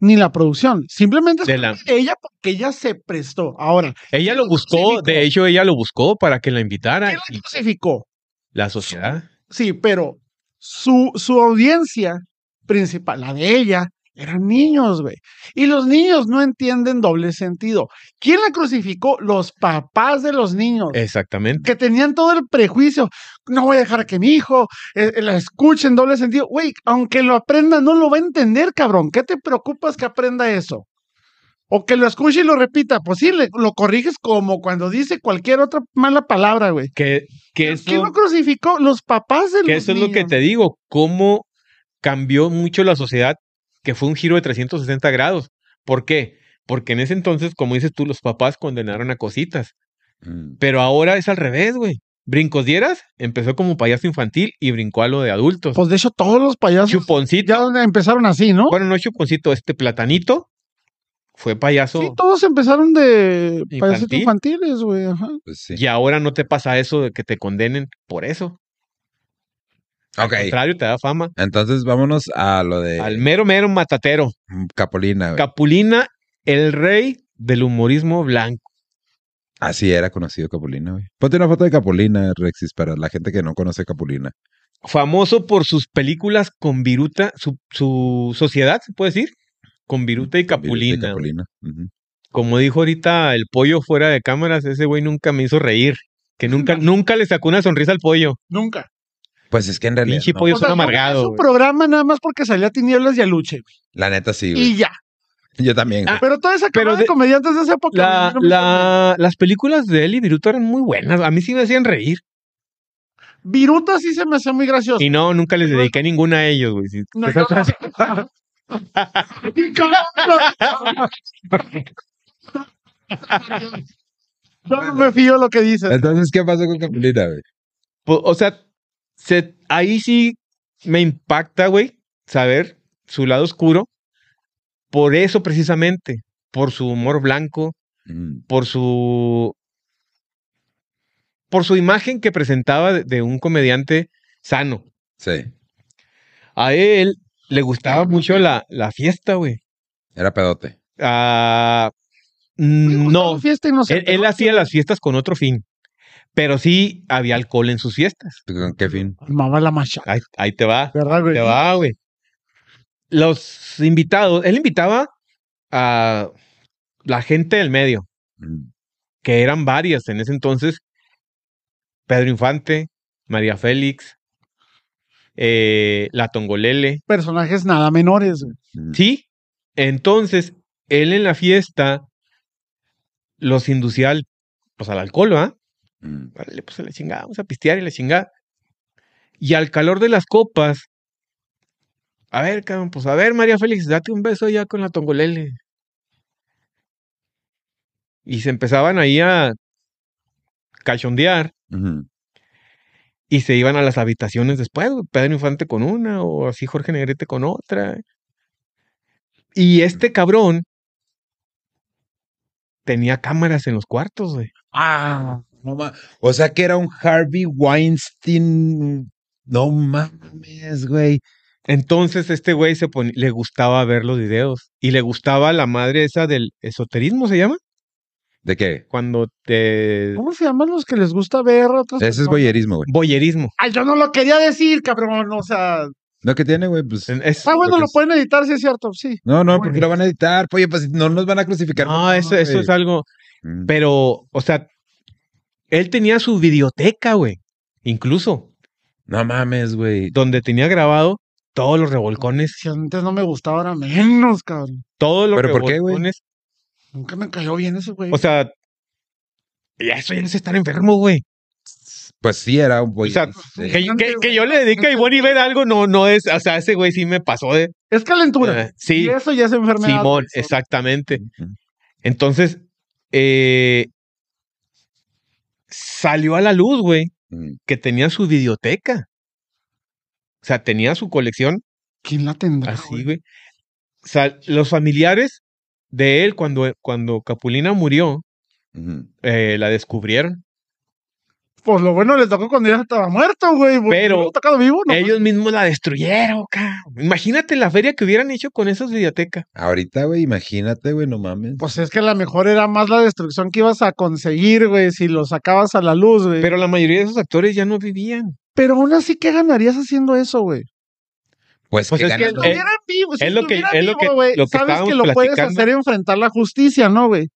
ni la producción. Simplemente es De culpa la- de ella porque ella se prestó. Ahora, Ella lo buscó, de hecho, ella lo buscó para que la invitara. ¿quién la crucificó? la sociedad. Sí, pero su, su audiencia principal, la de ella, eran niños, güey. Y los niños no entienden doble sentido. ¿Quién la crucificó? Los papás de los niños. Exactamente. que tenían todo el prejuicio. No voy a dejar que mi hijo eh, eh, la escuche en doble sentido. Güey, aunque lo aprenda, no lo va a entender, cabrón. ¿Qué te preocupas que aprenda eso? O que lo escuche y lo repita. Pues sí, le- lo corriges como cuando dice cualquier otra mala palabra, güey. Que, que ¿Quién eso, lo crucificó? Los papás de que los eso es lo que niños. te digo. Cómo cambió mucho la sociedad, que fue un giro de 360 grados. ¿Por qué? Porque en ese entonces, como dices tú, los papás condenaron a cositas. Mm. Pero ahora es al revés, güey. Brincos Dieras empezó como payaso infantil y brincó a lo de adultos. Pues de hecho, todos los payasos Chuponcito, ya empezaron así, ¿no? bueno, no Chuponcito, este platanito fue payaso. Sí, todos empezaron de payasitos Infantil. infantiles, güey. ajá. Pues sí. Y ahora no te pasa eso de que te condenen por eso. Ok. Al contrario, te da fama. Entonces vámonos a lo de Al mero, mero matatero. mm, Capolina. güey. Capulina, el rey del humorismo blanco. Así era conocido Capulina, güey. Ponte una foto de Capulina, Rexis, para la gente que no conoce Capulina. Famoso por sus películas con Viruta, su, su sociedad, se puede decir, con Viruta y Capulina. Viruta y Capulina. Como dijo ahorita el pollo fuera de cámaras, ese güey nunca me hizo reír. Que nunca, nunca le sacó una sonrisa al pollo. Nunca. Pues es que en realidad. Pinche no. pollo O sea, son yo vi amargado. su güey. programa nada más porque salía Tinieblas y Aluche. La neta sí, güey. Y ya. Yo también. güey. Ah, Pero toda esa Pero de, de- comediantes de esa época. La, güey, no me la- las películas de él y Viruta eran muy buenas. A mí sí me hacían reír. Viruta sí se me hace muy gracioso. Y no, nunca les dediqué ninguna a ellos, güey. No, yo- no me fío lo que dices. Entonces, ¿qué pasó con Capulina, güey? Pues, o sea, se, ahí sí me impacta, güey, saber su lado oscuro. Por eso precisamente, por su humor blanco, Mm, por su por su imagen que presentaba de, de un comediante sano. Sí. A él le gustaba mucho la, la fiesta, güey. Era pedote. Ah, mm, no, Fiesta y no él hacía las fiestas con otro fin, pero sí había alcohol en sus fiestas. ¿Con qué fin? Armaba la macha. Ahí, ahí te va. ¿Verdad, güey? Te va, güey. Los invitados, él invitaba a la gente del medio, Mm, que eran varias en ese entonces. Pedro Infante, María Félix, eh, La Tongolele. Personajes nada menores. güey. mm. Sí, entonces él en la fiesta los inducía al, pues, al alcohol, ¿va? Mm. Órale, pues a la chingada, vamos a pistear y la chingada. Y al calor de las copas, a ver, cabrón, pues a ver, María Félix, date un beso ya con la tongolele. Y se empezaban ahí a cachondear y se iban a las habitaciones después, Pedro Infante con una o así Jorge Negrete con otra. Y este cabrón tenía cámaras en los cuartos, güey. Ah, no ma- O sea que era un Harvey Weinstein. No mames, güey. Entonces este güey se le gustaba ver los videos y le gustaba la madre esa del esoterismo, ¿se llama? ¿De qué? Cuando te... ¿Cómo se llaman los que les gusta ver otras Ese es boyerismo, güey. Boyerismo. Ay, yo no lo quería decir, cabrón. O sea, Lo que tiene, güey, pues. Es- Ah, bueno, Lo que lo es- pueden editar, sí es cierto, sí. No, no, porque lo van a editar. Oye, pues no nos van a crucificar. no, eso, eso es algo. Mm. Pero, o sea, él tenía su videoteca, güey. Incluso, No mames, güey. donde tenía grabado todos los revolcones. Si antes no me gustaba, ahora menos, cabrón. Todos los ¿Pero por qué, güey? revolcones. Nunca me cayó bien ese güey. O sea, ya eso ya es estar enfermo, güey. Pues sí, era un güey. O sea, sí. Que, que- que yo le dedique a Ivonne y ver algo, no, no es. O sea, ese güey sí me pasó de. es calentura. eh, sí, Y eso ya es enfermedad. Simón, güey. exactamente. Entonces, eh, salió a la luz, güey, Mm. que tenía su videoteca. O sea, tenía su colección ¿Quién la tendrá? así, güey? O sea, los familiares de él, cuando, cuando Capulina murió, eh, la descubrieron. Pues lo bueno le tocó cuando ya estaba muerto, güey. Pero tocado vivo, no. Ellos mismos la destruyeron, cabrón. Imagínate la feria que hubieran hecho con esas videotecas. Ahorita, güey, imagínate, güey, no mames. Pues es que la mejor era más la destrucción que ibas a conseguir, güey, si lo sacabas a la luz, güey. Pero, Pero la mayoría de esos actores ya no vivían. aún así, ¿qué ganarías haciendo eso, güey? pues, pues que es que Si ¿no? Eh, estuviera vivo, si es lo que- estuviera es lo vivo, que- güey, lo que sabes que lo puedes hacer enfrentar la justicia, ¿no, güey?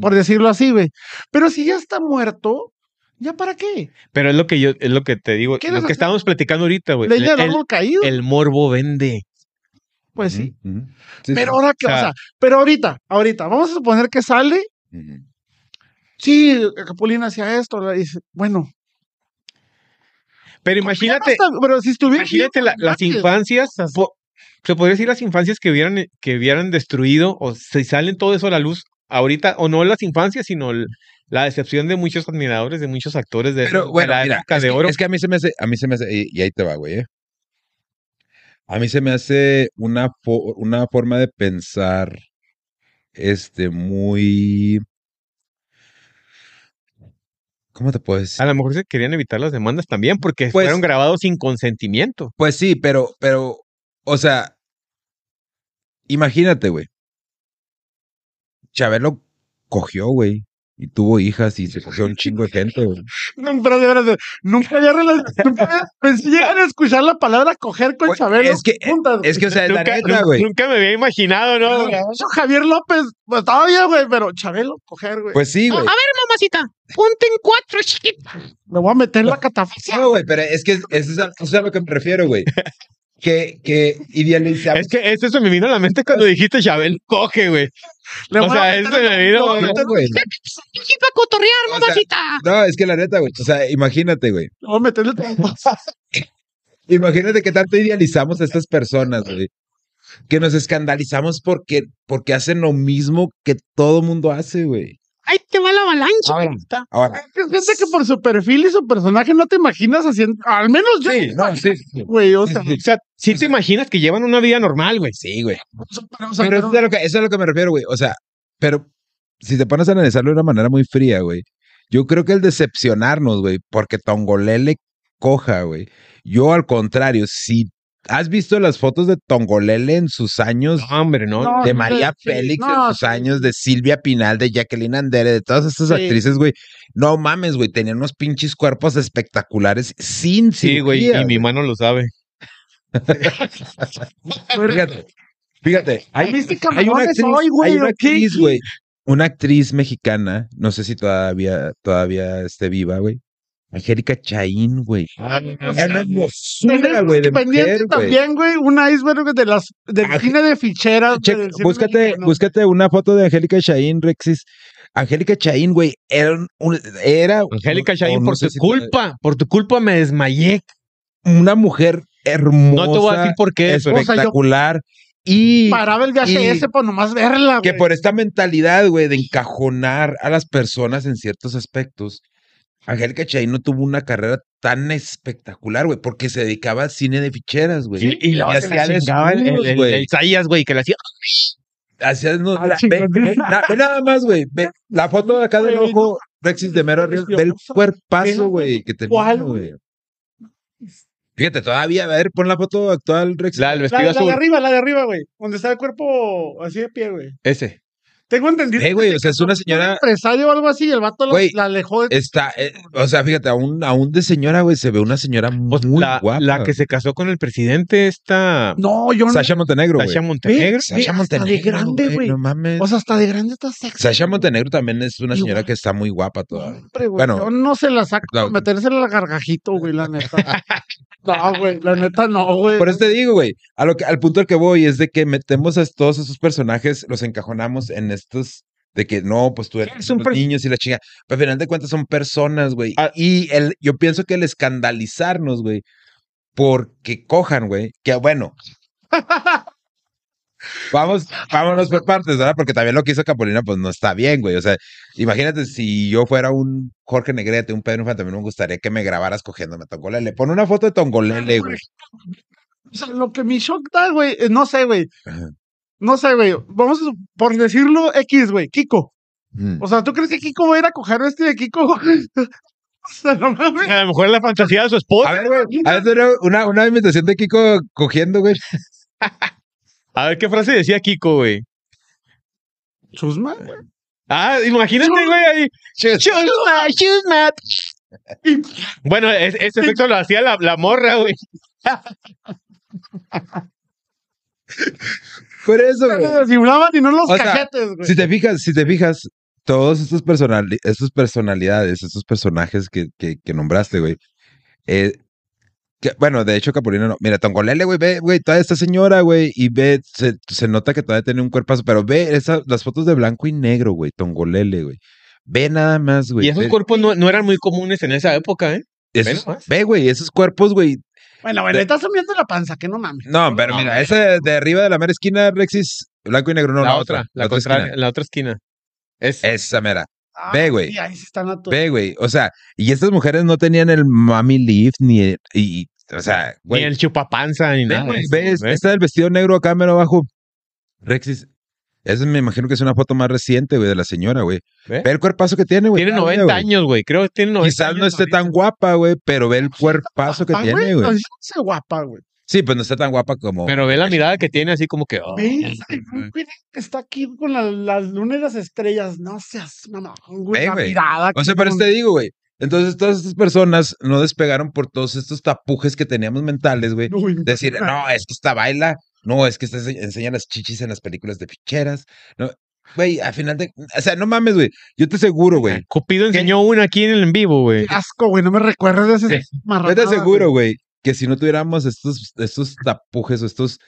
Por decirlo así, güey. Pero si ya está muerto, ¿ya para qué? Pero es lo que yo, es lo que te digo, ¿Qué lo que estábamos platicando ahorita, güey. Leña El, de el- árbol caído. el morbo vende. pues sí. Pero sí. ahora que, O o sea- pero ahorita, ahorita, vamos a suponer que sale, sí, Capulina hacía esto, dice, bueno. Pero no imagínate, está- pero si estuviera imagínate la- las infancias, po- se podría decir las infancias que hubieran, que hubieran destruido, o si salen todo eso a la luz ahorita, o no las infancias, sino el- la decepción de muchos admiradores, de muchos actores de, Pero de bueno, la mira, época es de que, oro. es que a mí se me hace, a mí se me hace, y, y ahí te va, güey, ¿eh? A mí se me hace una, fo- una forma de pensar, este, muy... ¿Cómo te puedo decir? A lo mejor se querían evitar las demandas también, porque Pues- fueron grabados sin consentimiento. Pues sí, pero, pero, o sea, imagínate, güey. Chabelo cogió, güey, y tuvo hijas y se cogió un chingo de gente, güey. No, pero de verdad, nunca había, nunca había pensé llegar a escuchar la palabra coger con Chabelo. es que- juntas, Es que, o sea, la nunca, neta, nunca- güey. nunca me había imaginado, ¿no? Eso Javier López, pues todavía, güey, pero Chabelo, coger, güey. Pues sí, güey. mamacita, ponte en cuatro, chiquita. Me voy a meter en la catafixia. No, güey, pero es que eso es, a, eso es a lo que me refiero, güey. Que, que idealizamos. Es que eso se me vino a la mente cuando dijiste Chabel coge, güey. Le O sea, me vino- a No, cotorrear, mamacita. Es que la neta, güey. O sea, imagínate, güey. a Imagínate que tanto idealizamos a estas personas, güey. Que nos escandalizamos porque, porque hacen lo mismo que todo mundo hace, güey. Ahí te va la avalancha. Ahora, ahora. Es gente que por su perfil y su personaje no te imaginas haciendo, al menos yo, Sí, no, sí. sí. güey, o sea, Sí, O sea, si te imaginas que llevan una vida normal, güey. Sí, güey. pero, o sea, Pero eso es, a lo que, eso es a lo que me refiero, güey. O sea, pero si te pones a analizarlo de una manera muy fría, güey. Yo creo que el decepcionarnos, güey, porque Tongolele coja, güey. Yo al contrario, si has visto las fotos de Tongolele en sus años, No, hombre, no. No, de María sí, Félix no, en sus sí. años, de Silvia Pinal, de Jacqueline Andere, de todas estas Sí. actrices, güey. No mames, güey, tenían unos pinches cuerpos espectaculares sin Sí, güey, cirugía, y mi mano lo sabe. Fíjate, fíjate, hay, ¿Viste hay una actriz, hoy, güey, hay una actriz, güey, una actriz mexicana, no sé si todavía, todavía esté viva, güey. Angélica Chaín, güey. Era una hermosura, güey, de pendiente mujer, güey. también, güey, un iceberg de las del cine de ficheras. Che- del cine búscate, mexicano. búscate una foto de Angélica Chaín, Rexis. Angélica Chaín, güey, era, un- era Angélica o Chaín, no por sé tu si culpa, por tu culpa me desmayé. una mujer hermosa, No te voy a decir por qué, espectacular y Paraba el VHS y- por nomás verla, que güey. por esta mentalidad, güey, de encajonar a las personas en ciertos aspectos, Angélica Chaín no tuvo una carrera tan espectacular, güey, porque se dedicaba al cine de ficheras, güey. Y, y se hacía la chingaba el, el, el, güey. el güey, que le hacía. Hacía desnudos. Ah, Mira, chingón. ve, na- ve nada más, güey. Ve la foto de acá del ojo, Rexis de Mero Ríos, ve el cuerpazo, güey, que tenía, ¿Cuál, güey. Fíjate, todavía, a ver, pon la foto actual, Rexis. La del La, vestido la de azul. arriba, la de arriba, güey. Donde está el cuerpo así de pie, güey. Ese. Tengo entendido. Eh, que güey, o sea, es una señora- Un empresario o algo así, y el vato la- Güey, la alejó de. Está, eh, o sea, fíjate, aún, aún de señora, güey, se ve una señora muy la, guapa. la que se casó con el presidente, esta No, yo no. Sasha Montenegro, güey. Sasha Montenegro. Ve, hasta de grande, güey. No mames. O sea, hasta de grande está sexy. Sasha Montenegro también es una señora Igual. que está muy guapa todavía. Hombre, güey, Bueno, yo no se la saco la- para metérsela al gargajito, güey, la neta. no, güey, la neta no, güey. Por eso te digo, güey, a lo que, al punto al que voy es de que metemos a todos esos personajes, los encajonamos en estos de que no, pues tú eres un los niños y la chinga. Pero al final de cuentas son personas, güey. Ah. Y el, yo pienso que el escandalizarnos, güey, porque cojan, güey, que bueno. Vamos, vámonos por partes, ¿verdad? Porque también lo que hizo Capolina, pues no está bien, güey. O sea, imagínate si yo fuera un Jorge Negrete, un Pedro Infante, también me gustaría que me grabaras cogiéndome a Tongolele. Pon una foto de Tongolele, güey. O sea, lo que mi shock da, güey, eh, no sé, güey. No sé, güey. Vamos, a- por decirlo X, güey, Kiko. Mm. O sea, ¿tú crees que Kiko va a ir a coger este de Kiko? o sea, no mames. A lo mejor es la fantasía de su esposa. A ver, güey. A ver, tenemos una, una imitación de Kiko cogiendo, güey. A ver qué frase decía Kiko, güey. Chusma, güey. Ah, imagínate, güey, ahí. Chusma, chusma. Bueno, es- ese efecto lo hacía la, la morra, güey. Por eso, güey. Y no los O sea, güey. Si te fijas, si te fijas, todos estos, personali estos personalidades, estos personajes que, que, que nombraste, güey. eh, que- bueno, de hecho, Capolino no. Mira, Tongolele, güey, ve, güey, toda esta señora, güey, y ve, se, se nota que todavía tiene un cuerpazo, pero ve esa, las fotos de blanco y negro, güey, Tongolele, güey. Ve nada más, güey. Y esos ve, cuerpos no, no eran muy comunes en esa época, ¿eh? esos- ve güey, esos cuerpos, güey. Bueno, güey, le estás sumiendo la panza, que no mames. No, pero mira, esa de, arriba de la mera esquina, Rexis, blanco y negro, no, la, otra, la, otra contraria, esquina. la otra esquina. Es, Esa mera. Ah, Ve, güey. Sí, ahí sí están a tu- Ve, güey. O sea, y estas mujeres no tenían el mami lift ni. el- Y, o sea, ni güey. el chupapanza ni nada. güey, de eso, ve, es- ¿ves? está el vestido negro acá, mero abajo. Rexis. Esa me imagino que es una foto más reciente, güey, de la señora, güey. ¿Ve? Ve el cuerpazo que tiene, güey. Tiene todavía, 90 güey. años, güey. Creo que tiene 90 Quizás no esté tan ahorita. guapa, güey, pero ve el cuerpazo que Ah, tiene, No, güey. sí se guapa, güey. Sí, pues no está tan guapa como. Pero ve la mirada que tiene así como que... oh, Ve, güey, está aquí con la, la luna y las estrellas. No seas mamá, güey. Ve, La güey. mirada. O sea, eso no- te digo, güey. Entonces, todas estas personas no despegaron por todos estos tapujes que teníamos mentales, güey. Decir, no, es que esta baila, no, es que esta se- enseña las chichis en las películas de ficheras. No, güey, al final de. O sea, no mames, güey. Yo te aseguro, güey. Cupido enseñó una aquí en el en vivo, güey. Qué asco, güey. No me recuerdes de ese Yo marranada, te aseguro, güey. güey, que si no tuviéramos estos, estos tapujes o estos.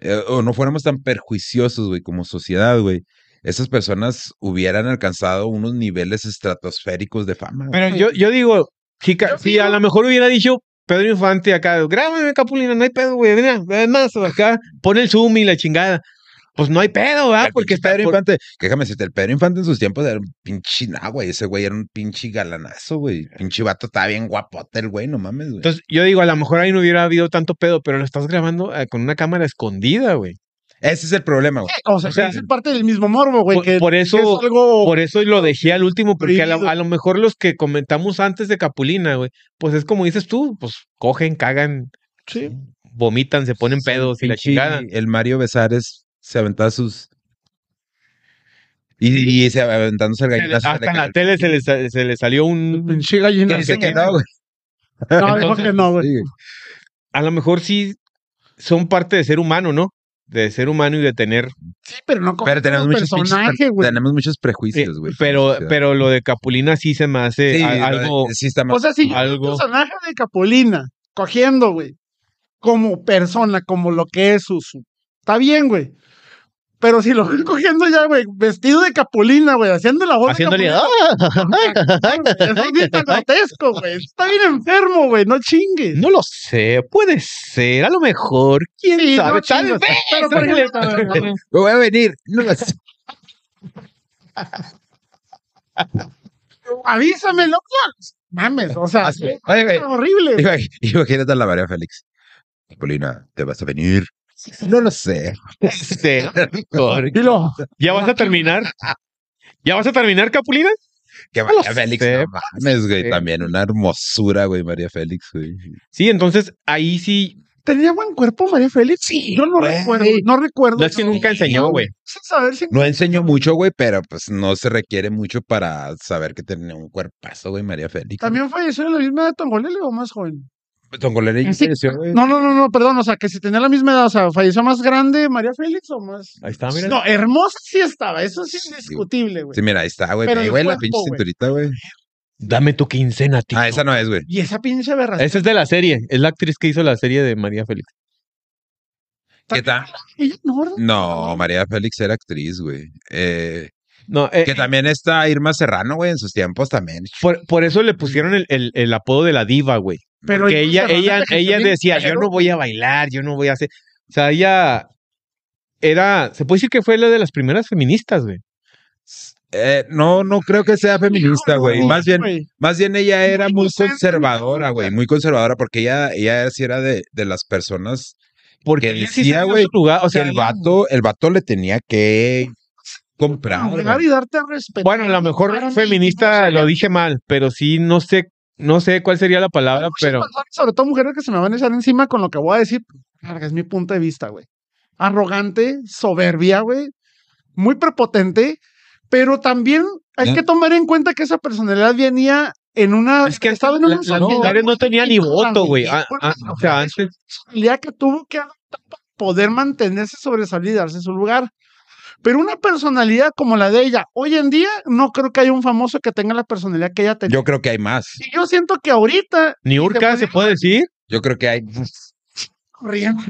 eh, o no fuéramos tan perjuiciosos, güey, como sociedad, güey. Esas personas hubieran alcanzado unos niveles estratosféricos de fama. Pero yo, yo digo, chica, Yo si a lo mejor hubiera dicho Pedro Infante acá, grábame Capulina, no hay pedo, güey. Mira, además, acá, pon el zoom y la chingada. Pues no hay pedo, ¿verdad? El Porque está Pedro por- Infante, déjame decirte, el Pedro Infante en sus tiempos era un pinche nah, güey. Ese güey era un pinche galanazo, güey. Pinche vato estaba bien guapote el güey, no mames, güey. Entonces, yo digo, a lo mejor ahí no hubiera habido tanto pedo, pero lo estás grabando eh, con una cámara escondida, güey. Ese es el problema, güey. O sea, O sea, es parte del mismo morbo, güey. por- que- por que eso- es algo. Por eso lo dejé al último, porque a lo, Prohibido. a lo mejor los que comentamos antes de Capulina, güey, pues es como dices tú, pues cogen, cagan, Sí. vomitan, se ponen pedos y la chingada. El Mario Besares se aventaba sus. Y, y se aventándose el gallinazo. Hasta en la el- tele se le, se le salió un... Pinche gallina. Que dice que no, güey. No, dijo que no, güey. A lo mejor sí son parte de ser humano, ¿no? De ser humano y de tener... Sí, pero no como Pero tenemos muchos, personaje, güey. tenemos muchos prejuicios, güey. pero, pero lo de Capulina sí se me hace sí, a- algo... sí está más. O sea, si algo- un personaje de Capulina cogiendo, güey, como persona, como lo que es su, su- Está bien, güey. Pero si lo ven cogiendo ya, güey, vestido de Capulina, güey, haciendo la voz Haciéndole... Capulina, Eso es tan grotesco, güey. Está bien enfermo, güey, no chingues. No lo sé, puede ser, a lo mejor, quién Sí, sabe, no tal vez. Pero, Me voy a venir. No lo sé. avísame, loco. Mames, o sea, Así, oye, güey, es horrible. Imag- Imagínate a la María Félix. Paulina, ¿te vas a venir? No lo sé. Este, ¿Ya vas a terminar? ¿Ya vas a terminar, Capulina? Que No María Félix, sé, no mames, güey. sé. También una hermosura, güey, María Félix, güey. Sí, entonces ahí sí ¿Tenía buen cuerpo María Félix? Sí. Yo no Güey. recuerdo, no recuerdo. No es que nunca enseñó, güey. Sin saber si- No enseñó mucho, güey, pero pues no se requiere mucho para saber que tenía un cuerpazo, güey, María Félix. También falleció en la misma edad de Tongolele o más joven. Ya Sí. No, no, no, no, perdón, o sea, que si tenía la misma edad, o sea, falleció más grande María Félix o más. Ahí está, mira. No, hermosa sí estaba, eso sí es indiscutible, güey. Sí, mira, ahí está, güey. Pero güey, la pinche güey. cinturita, güey. Dame tu quincena, tío. Ah, esa no es, güey. Y esa pinche berra. Esa es de la serie. Es la actriz que hizo la serie de María Félix. ¿Qué tal? Ella no. No, María Félix era actriz, güey. Eh, No, eh, que también está Irma Serrano, güey, en sus tiempos también. por, por eso le pusieron el, el, el apodo de la diva, güey. Pero Que ella, ella, ella decía, yo no voy a bailar, yo no voy a hacer. O sea, ella era, se puede decir que fue la de las primeras feministas, güey. Eh, no, no creo que sea feminista, güey. Más bien, más bien ella era Muy conservadora, güey. Muy conservadora, porque ella, ella sí era de, de las personas Porque Que decía, güey, o que sea, el vato, el vato le tenía que comprar. Y darte a respetar. bueno, a lo mejor feminista lo dije mal, pero sí no sé, no sé cuál sería la palabra, pero personas, sobre todo mujeres que se me van a echar encima con lo que voy a decir, es mi punto de vista, güey. Arrogante, soberbia, güey, muy prepotente, pero también hay Ya. que tomar en cuenta que esa personalidad venía en una es que estaba en la- una mujeres no muy tenían ni voto, güey. Ah, ah, o sea, es antes personalidad que tuvo que adoptar para poder mantenerse, sobresalir y darse su lugar. Pero una personalidad como la de ella, hoy en día, no creo que haya un famoso que tenga la personalidad que ella tenía. Yo creo que hay más. Y yo siento que ahorita, Niurka se puede decir. Yo creo que hay. corriendo,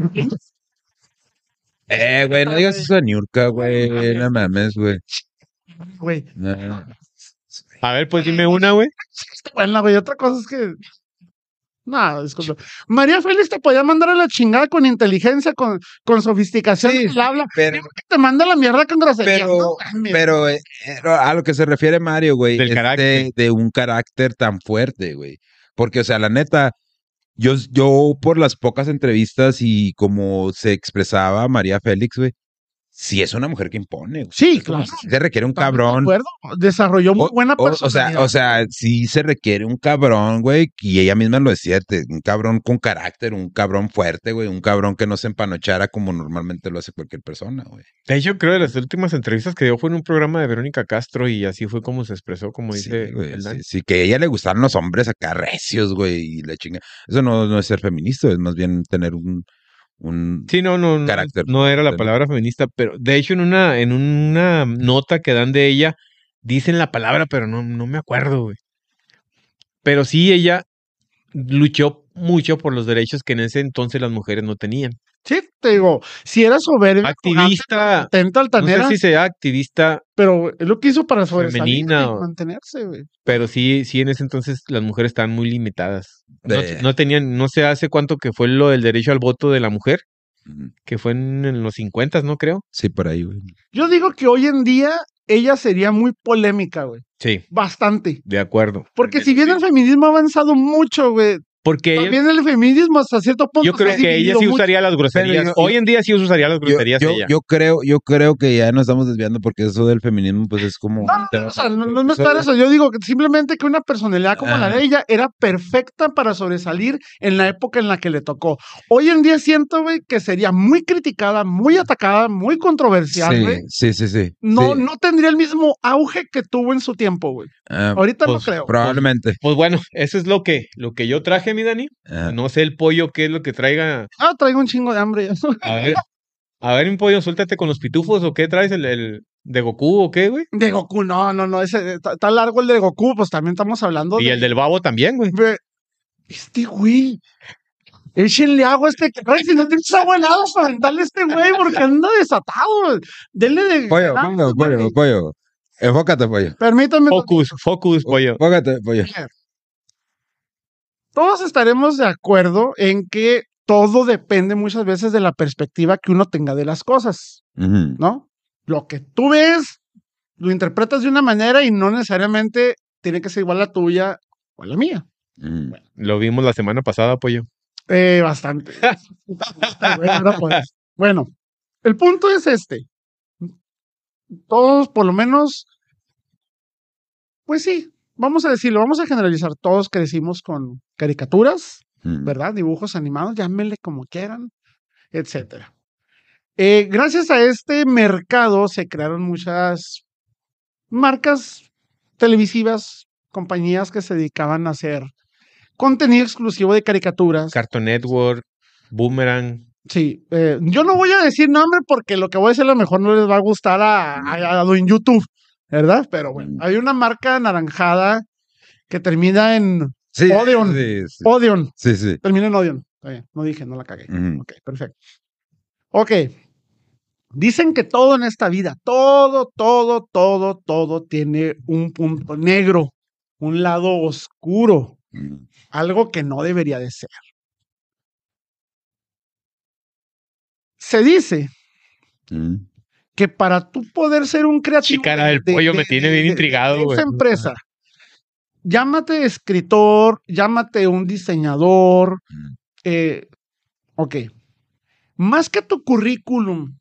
Eh, güey, no digas eso de Niurka, güey. No mames, güey. güey, No. A ver, pues dime una, güey. buena, güey. Otra cosa es que. No, disculpa. María Félix te podía mandar a la chingada con inteligencia, con, con sofisticación Sí, habla. pero- te manda a la mierda con groserías. Pero, no pero eh, eh, a lo que se refiere Mario, güey, Del es carácter. De, de un carácter tan fuerte, güey. Porque, o sea, la neta, yo, yo por las pocas entrevistas y como se expresaba María Félix, güey, sí es una mujer que impone, güey. Sí, claro. Sí Se requiere un Totalmente de cabrón. acuerdo. Desarrolló muy O- buena o, o sea, o sea, sí se requiere un cabrón, güey, y ella misma lo decía, te- un cabrón con carácter, un cabrón fuerte, güey, un cabrón que no se empanochara como normalmente lo hace cualquier persona, güey. De hecho, creo que las últimas entrevistas que dio fue en un programa de Verónica Castro y así fue como se expresó, como Sí, dice güey, el sí, sí, que a ella le gustaron los hombres acá recios, güey, y la chinga. Eso no, no es ser feminista, es más bien tener un, un Sí, no, no, no, Carácter no era la palabra feminista, pero de hecho en una, en una nota que dan de ella, dicen la palabra, pero no, no me acuerdo, güey. Pero sí, ella luchó mucho por los derechos que en ese entonces las mujeres no tenían. Sí, te digo, si era soberbia, Activista, atenta, no altanera, sé si sea activista, pero es lo que hizo para sobresalir Femenina y o- mantenerse, güey. pero sí, sí en ese entonces las mujeres estaban muy limitadas. No, no tenían, no sé hace cuánto que fue lo del derecho al voto de la mujer, que fue en, en los 50, ¿no creo? Sí, por ahí, güey. Yo digo que hoy en día ella sería muy polémica, güey. Sí, Bastante. de acuerdo. Porque si bien el feminismo ha avanzado mucho, güey, Porque ella- también el feminismo hasta cierto punto yo creo que ella sí mucho. usaría las groserías. yo- Hoy en día sí usaría las groserías yo, ella. yo creo, yo creo que ya nos estamos desviando porque eso del feminismo, pues es como. No, no, no, o sea, no, no, no es para eso. Yo digo que simplemente que una personalidad como la Ajá. de ella era perfecta para sobresalir en la época en la que le tocó. Hoy en día siento, güey, que sería muy criticada, muy atacada, muy controversial, Sí, güey. sí, sí, sí. No, sí. no tendría el mismo auge que tuvo en su tiempo, güey. Ah, Ahorita pues, no creo. probablemente. Pues bueno, eso es lo que, lo que yo traje, mi Dani. Ah, No sé el pollo qué es lo que traiga. Ah, traigo un chingo de hambre. A ver, a ver, mi pollo, suéltate con los pitufos o qué traes, el, el de Goku o qué, güey. De Goku, no, no, no. Ese, está, está largo el de Goku, pues también estamos hablando Y de. el del babo también, güey. Este güey. Échenle agua a este cabrón. Si no tienes agua helada para aventarle a este güey, porque anda desatado. Denle de. pollo, pollo, güey. pollo, pollo. Enfócate, pollo. Permítame. Focus, focus, pollo. Enfócate, pollo. Todos estaremos de acuerdo en que todo depende muchas veces de la perspectiva que uno tenga de las cosas. ¿no? Lo que tú ves, lo interpretas de una manera y no necesariamente tiene que ser igual a la tuya o a la mía. Lo vimos la semana pasada, pollo. Eh, bastante. bueno, pues. Bueno, el punto es este. Todos, por lo menos, pues sí, vamos a decirlo, vamos a generalizar. Todos crecimos con caricaturas, Mm. ¿verdad? Dibujos animados, llámenle como quieran, etcétera. Eh, gracias a este mercado se crearon muchas marcas televisivas, compañías que se dedicaban a hacer contenido exclusivo de caricaturas. Cartoon Network, Boomerang. Sí, eh, yo no voy a decir nombre porque lo que voy a decir a lo mejor no les va a gustar a, a, a- en YouTube, ¿verdad? Pero bueno, hay una marca anaranjada que termina en Sí, Odeon. Sí, sí. Odeon. sí, sí. Termina en Odeon. Está bien, no dije, no la cagué. Ujú. Ok, perfecto. Ok. Dicen que todo en esta vida, todo, todo, todo, todo tiene un punto negro, un lado oscuro, algo que no debería de ser. Se dice. Que para tú poder ser un creativo. cara del pollo me tiene bien intrigado, güey. Esa empresa. Llámate escritor, llámate un diseñador. Mm. eh, ok. Más que tu currículum,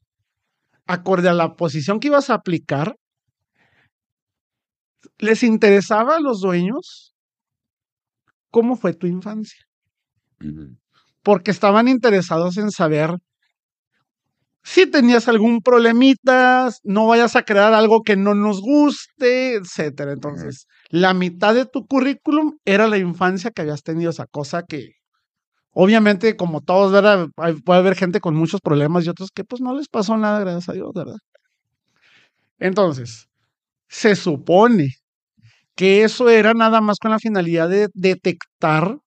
acorde a la posición que ibas a aplicar, les interesaba a los dueños cómo fue tu infancia porque estaban interesados en saber si tenías algún problemita, no vayas a crear algo que no nos guste, etcétera. Entonces, la mitad de tu currículum era la infancia que habías tenido, esa cosa que obviamente como todos, ¿verdad? Hay- puede haber gente con muchos problemas y otros que pues no les pasó nada, gracias a Dios, ¿verdad? Entonces, se supone que eso era nada más con la finalidad de detectar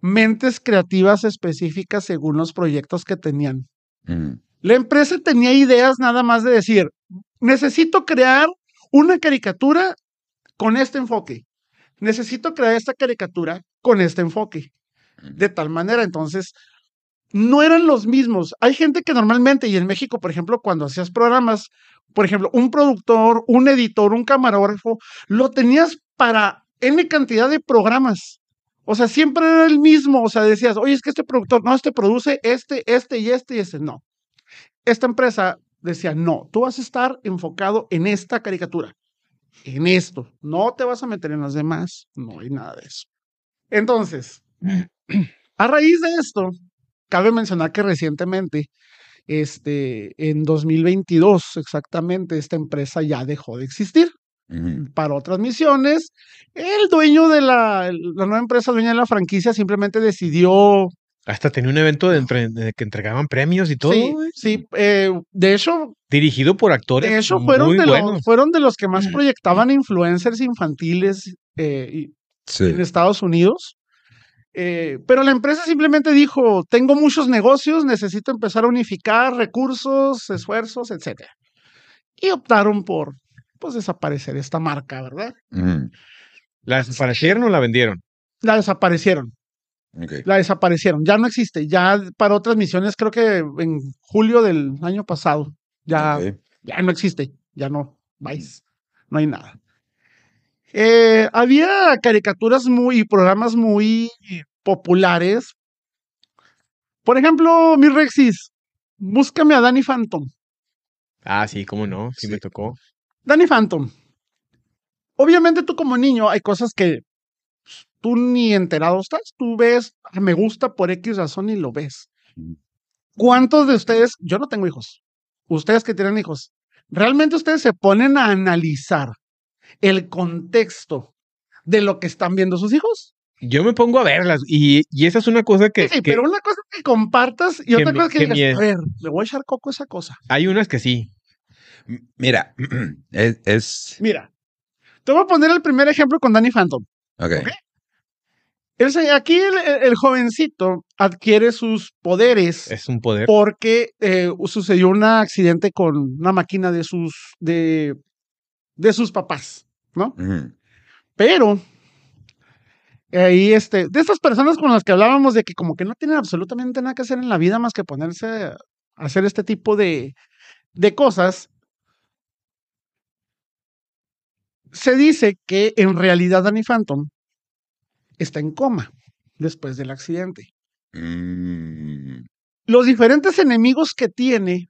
mentes creativas específicas según los proyectos que tenían. Mm. La empresa tenía ideas nada más de decir, necesito crear una caricatura con este enfoque. Necesito crear esta caricatura con este enfoque. De tal manera, entonces, no eran los mismos. Hay gente que normalmente, y en México, por ejemplo, cuando hacías programas, por ejemplo, un productor, un editor, un camarógrafo, lo tenías para N cantidad de programas. O sea, siempre era el mismo. O sea, decías, oye, es que este productor, no, este produce este, este y este y este. No. Esta empresa decía, no, tú vas a estar enfocado en esta caricatura, en esto. No te vas a meter en las demás. No hay nada de eso. Entonces, a raíz de esto, cabe mencionar que recientemente, este, en 2022 exactamente, esta empresa ya dejó de existir Mm. para otras misiones. El dueño de la, la nueva empresa, dueña de la franquicia, simplemente decidió. Hasta tenía un evento de, entre- de que entregaban premios y todo. sí, sí, eh, de hecho, Dirigido por actores. de hecho fueron, muy de buenos. los, fueron de los que más proyectaban influencers infantiles eh, Sí. en Estados Unidos. Eh, pero la empresa simplemente dijo, tengo muchos negocios, necesito empezar a unificar recursos, esfuerzos, etc. Y optaron por pues, desaparecer esta marca, ¿verdad? Mm. ¿La desaparecieron o la vendieron? La desaparecieron. La desaparecieron, ya no existe, ya para otras misiones, creo que en julio del año pasado, ya, ya no existe, ya no, vais, no hay nada. Eh, había caricaturas muy, y programas muy populares. Por ejemplo, mi Rexis, búscame a Danny Phantom. Ah, sí, cómo no, sí, Sí. me tocó. Danny Phantom. Obviamente tú como niño hay cosas que tú ni enterado estás. Tú ves, "Ah, me gusta por X razón y lo ves. ¿Cuántos de ustedes, yo no tengo hijos, ustedes que tienen hijos, realmente ustedes se ponen a analizar el contexto de lo que están viendo sus hijos? Yo me pongo a verlas y, y esa es una cosa que, Sí, que pero una cosa que compartas y que otra cosa es que, que digas, a ver, le voy a echar coco a esa cosa. hay unas que sí. Mira, es, es- Mira, te voy a poner el primer ejemplo con Danny Phantom. ok. Ok. Se- aquí el, el- el jovencito adquiere sus poderes Es un poder. porque eh, sucedió un accidente con una máquina de sus, de, de sus papás, ¿no? Pero ahí, este, de estas personas con las que hablábamos de que como que no tienen absolutamente nada que hacer en la vida más que ponerse a hacer este tipo de, de cosas, se dice que en realidad Danny Phantom está en coma después del accidente. Mm. Los diferentes enemigos que tiene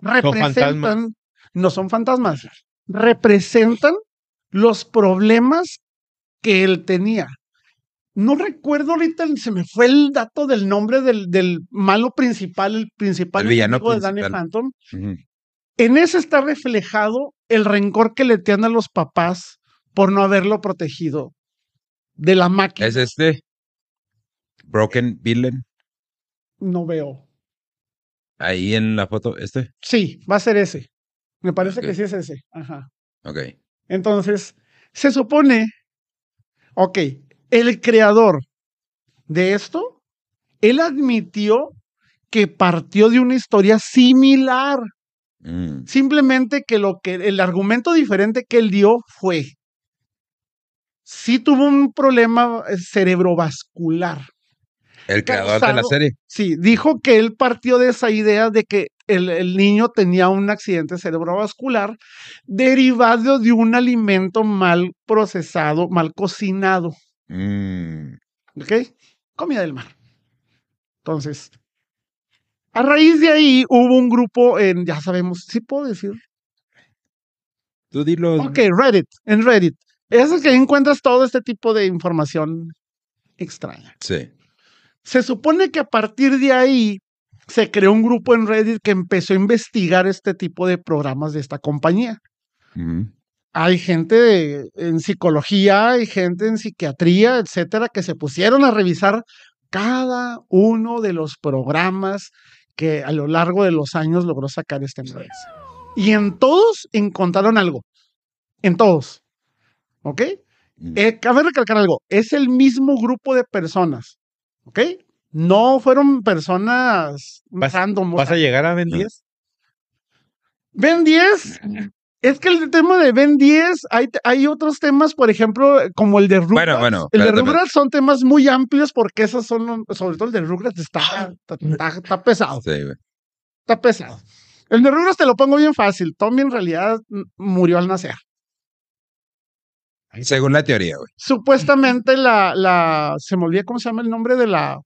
representan, no son fantasmas, representan los problemas que él tenía. No recuerdo ahorita, se me fue el dato del nombre del, del malo principal, el principal El villano enemigo de Danny. Phantom. En ese está reflejado el rencor que le tienen a los papás por no haberlo protegido de la máquina. Es este. Broken Villain. No veo. Ahí en la foto. Este. Sí, va a ser ese. Me parece que sí es ese. Ajá. Ok. Entonces, se supone, ok, el creador de esto, él admitió que partió de una historia similar. Mm. Simplemente que lo que el argumento diferente que él dio fue sí tuvo un problema eh, cerebrovascular. El creador de la serie. Sí, dijo que él partió de esa idea de que el, el niño tenía un accidente cerebrovascular derivado de un alimento mal procesado, mal cocinado. Mm. ¿Ok? Comida del mar. Entonces, a raíz de ahí hubo un grupo en, ya sabemos, sí puedo decir. Tú dilo. Ok, Reddit, en Reddit. Es que encuentras todo este tipo de información extraña. Sí. Se supone que a partir de ahí se creó un grupo en Reddit que empezó a investigar este tipo de programas de esta compañía. Hay gente de- en psicología, hay gente en psiquiatría, etcétera, que se pusieron a revisar cada uno de los programas que a lo largo de los años logró sacar esta empresa. Y en todos encontraron algo. En todos. ¿Ok? Eh, cabe recalcar algo. Es el mismo grupo de personas. ¿Ok? No fueron personas ¿Vas- random. ¿Vas a llegar a Ben No. 10? Ben 10, es que el tema de Ben 10, hay, hay otros temas, por ejemplo, como el de Rugrats. bueno, el de Rugrats son temas muy amplios porque esos son, sobre todo el de Rugrats está, está, está- está pesado, Sí, güey. está pesado. El de Rugrats te lo pongo bien fácil. Tommy en realidad murió al nacer. Según la teoría, güey. Supuestamente la, la, se me olvida cómo se llama el nombre de la,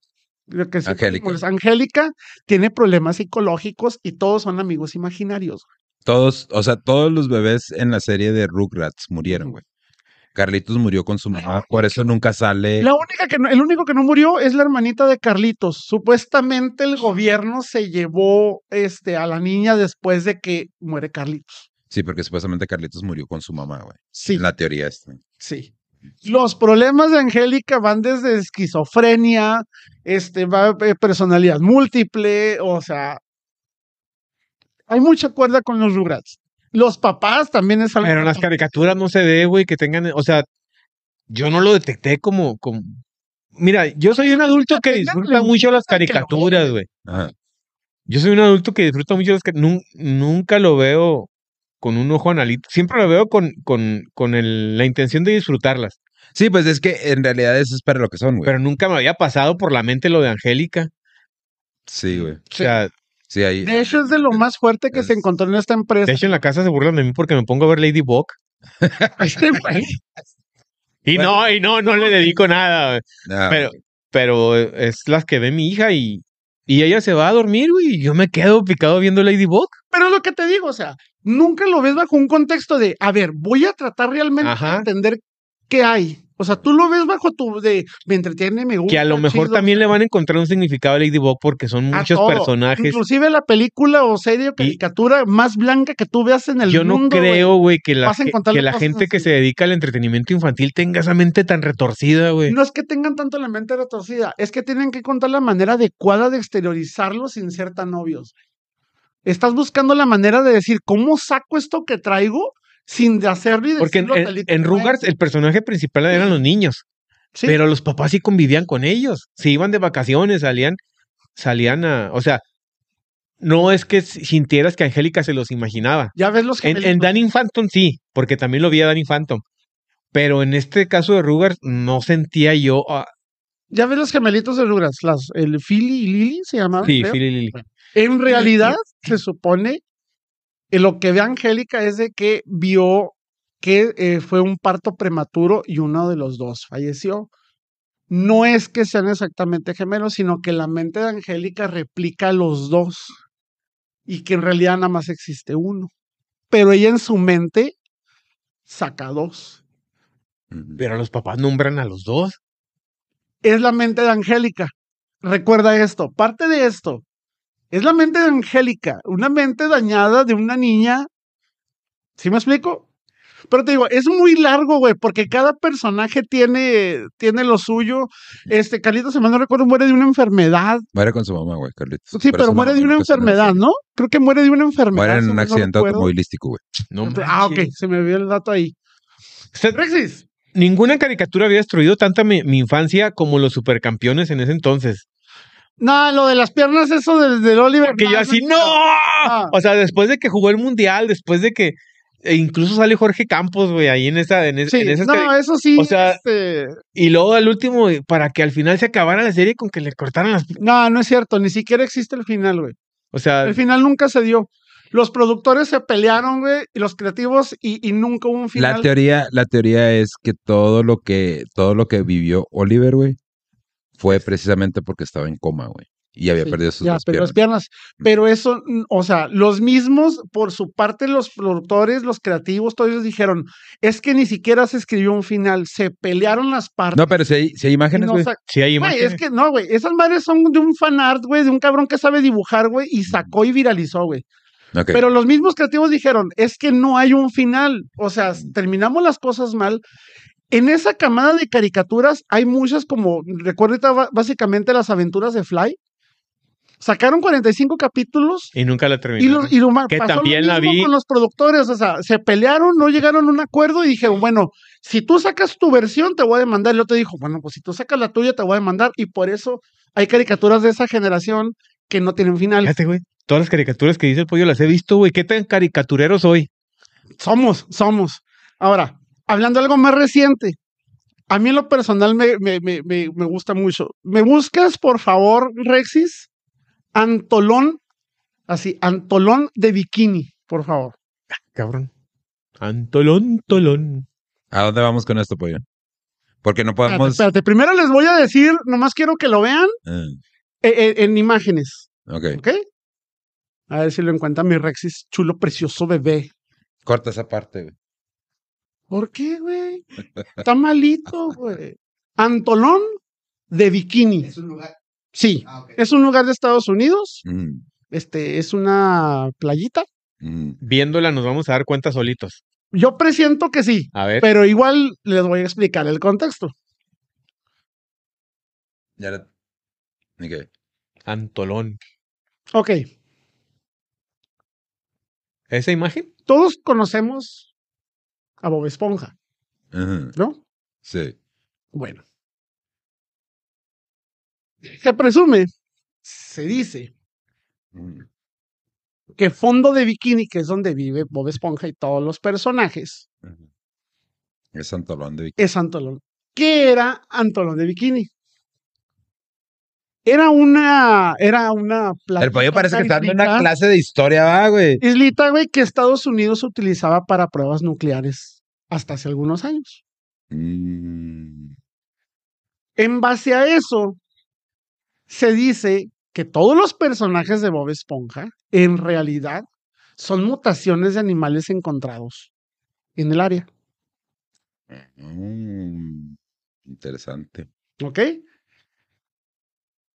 lo que se- Angélica. pues, Angélica tiene problemas psicológicos y todos son amigos imaginarios. Todos, o sea, todos los bebés en la serie de Rugrats murieron, güey. Carlitos murió con su mamá, por eso nunca sale. La única que no- el único que no murió es la hermanita de Carlitos. Supuestamente el gobierno se llevó este, a la niña después de que muere Carlitos. Sí, porque supuestamente Carlitos murió con su mamá, güey. Sí, En la teoría esta. sí. Los problemas de Angélica van desde esquizofrenia, este, va eh, personalidad múltiple, o sea, hay mucha cuerda con los Rugrats. Los papás también es algo. Pero en las caricaturas no se ve, güey, que tengan, o sea, yo no lo detecté como, como... Mira, yo soy un adulto que disfruta mucho las caricaturas, güey. Ajá. Yo soy un adulto que disfruta mucho las caricaturas. Nunca lo veo con un ojo analítico. Siempre lo veo con, con, con el- la intención de disfrutarlas. Sí, pues es que en realidad eso es para lo que son, güey. Pero nunca me había pasado por la mente lo de Angélica. Sí, güey. O sea, Sí, ahí. De hecho, es de lo más fuerte que se encontró en esta empresa. de hecho en la casa se burlan de mí porque me pongo a ver Ladybug. Este güey. Y no, y no, no le dedico nada. güey. Pero, pero es las que ve mi hija y, y ella se va a dormir, güey, y yo me quedo picado viendo Ladybug. Pero lo que te digo, o sea, nunca lo ves bajo un contexto de, a ver, voy a tratar realmente Ajá. de entender qué hay. O sea, tú lo ves bajo tu de, me entretiene, me gusta. Que a lo mejor chido. también le van a encontrar un significado a Ladybug porque son muchos personajes. Inclusive la película o serie o caricatura más blanca que tú veas en el Yo no mundo. güey. creo, güey, que la, que, la gente que se dedica al entretenimiento infantil tenga esa mente tan retorcida, güey. No es que tengan tanto la mente retorcida, es que tienen que encontrar la manera adecuada de exteriorizarlo sin ser tan obvios. Estás buscando la manera de decir, ¿cómo saco esto que traigo sin hacerlo y Porque en, en, y el personaje principal eran los niños, Sí. pero los papás sí convivían con ellos. Se iban de vacaciones, salían, salían a, o sea, no es que sintieras que Angélica se los imaginaba. Ya ves los En, en. Danny Phantom sí, porque también lo vi a Danny Phantom. Pero en este caso de Rugrats no sentía yo. ah, Ya ves los gemelitos de las, el Philly y Lily se llamaban. sí, creo. Philly Lily. En realidad, se supone que lo que ve Angélica es de que vio que eh, fue un parto prematuro y uno de los dos falleció. No es que sean exactamente gemelos, sino que la mente de Angélica replica a los dos y que en realidad nada más existe uno. Pero ella en su mente saca dos. Pero los papás nombran a los dos. es la mente de Angélica. Recuerda esto, parte de esto es la mente de Angélica, una mente dañada de una niña. ¿Sí me explico? Pero te digo, es muy largo, güey, porque cada personaje tiene, tiene lo suyo. Este, Carlitos, no recuerdo, muere de una enfermedad. Muere con su mamá, güey, Carlitos. Sí, pero muere de una enfermedad, ¿no? Creo que muere de una enfermedad. Muere en un no accidente automovilístico, güey. No Ah, ok, se me vio el dato ahí. O sea, Rexis, ninguna caricatura había destruido tanta mi, mi infancia como los supercampeones en ese entonces. No, lo de las piernas, eso del, del Oliver. Porque yo así, no, ¡no! O sea, después de que jugó el mundial, después de que e incluso sale Jorge Campos, güey, ahí en esa, en, es- Sí, en no, eso sí. o sea, este, Y luego al último, para que al final se acabara la serie con que le cortaran las. no, no es cierto, ni siquiera existe el final, güey. O sea, El final nunca se dio. Los productores se pelearon, güey, y los creativos, y, y nunca hubo un final. La teoría, la teoría es que todo lo que, todo lo que vivió Oliver, güey, fue precisamente porque estaba en coma, güey. Y había Sí, perdido sus ya, dos pero piernas. las piernas. Pero eso, mm, o sea, los mismos, por su parte, los productores, los creativos, todos ellos dijeron, es que ni siquiera se escribió un final, se pelearon las partes. No, pero si hay, si hay imágenes, no güey. sa- sí hay Güey, imágenes. es que no, güey, esas madres son de un fanart, güey, de un cabrón que sabe dibujar, güey, y sacó y viralizó, güey. Ok. Pero los mismos creativos dijeron, es que no hay un final, o sea, terminamos las cosas mal. En esa camada de caricaturas hay muchas como, ba- básicamente las aventuras de Fly. Sacaron 45 capítulos Y nunca la y, terminaron. lo, y lo ma- Que pasó lo también la vi. con los productores, o sea, se pelearon, no llegaron a un acuerdo y dijeron, bueno, si tú sacas tu versión, te voy a demandar. Y el otro dijo, bueno, pues si tú sacas la tuya, te voy a demandar. Y por eso hay caricaturas de esa generación que no tienen final. Fíjate, güey. Todas las caricaturas que dice el pollo las he visto, güey. ¿Qué tan caricaturero soy? Somos, somos. Ahora, hablando de algo más reciente, a mí en lo personal me, me, me, me, me gusta mucho. ¿Me buscas, por favor, Rexis? Antolón, así, Antolón de bikini, por favor. Cabrón. Antolón, tolón. ¿A dónde vamos con esto, pollo? Porque no podemos. espérate, primero les voy a decir, nomás quiero que lo vean Ah, eh, eh, en imágenes, ok. ¿ok? A ver si lo encuentra mi Rexis, chulo, precioso bebé. Corta esa parte, güey. ¿Por qué, güey? Está malito, güey. Antolón de bikini. Es un lugar. Sí, Ah, es un lugar de Estados Unidos. Mm, Este es una playita. mm. Viéndola nos vamos a dar cuenta solitos. Yo presiento que sí, A ver. pero igual les voy a explicar el contexto. Ya la- ok. Antolón. Ok, ¿Esa imagen? todos conocemos a Bob Esponja, ¿no? Sí. Bueno. Se presume, se dice, Mm, que fondo de bikini, que es donde vive Bob Esponja y todos los personajes. Es Antolón de es Antolón. ¿Qué era Antolón de bikini? Era una, era una El pollo playita, parece que está dando una clase de historia, va, güey. Islita, güey, que Estados Unidos utilizaba para pruebas nucleares hasta hace algunos años. Mm, En base a eso, se dice que todos los personajes de Bob Esponja, en realidad, son mutaciones de animales encontrados en el área. mm, interesante. ¿Ok?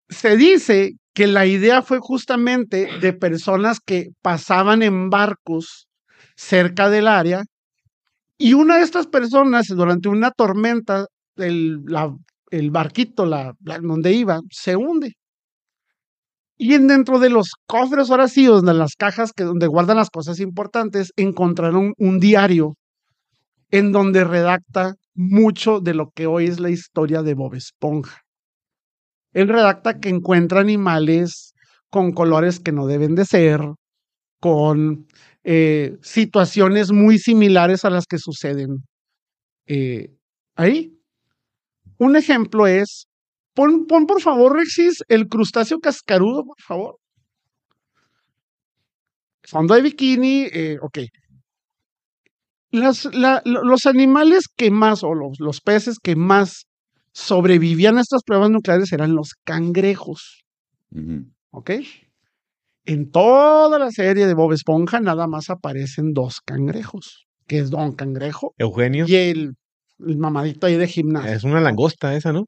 Se dice que la idea fue justamente de personas que pasaban en barcos cerca del área y una de estas personas durante una tormenta, el, barquito la, donde iba se hunde. Y en dentro de los cofres ahora sí, las cajas que donde guardan las cosas importantes, encontraron un diario en donde redacta mucho de lo que hoy es la historia de Bob Esponja. Él redacta que encuentra animales con colores que no deben de ser, con eh, situaciones muy similares a las que suceden eh, ahí. Un ejemplo es, pon, pon por favor, Rexis, el crustáceo cascarudo, por favor. Fondo de bikini, eh, ok. Las, la- lo- los animales que más, o los, los peces que más sobrevivían a estas pruebas nucleares eran los cangrejos, Ujú. ¿ok? En toda la serie de Bob Esponja nada más aparecen dos cangrejos, que es Don Cangrejo Eugenio. y el, el mamadito ahí de gimnasio. Es una langosta esa, ¿no?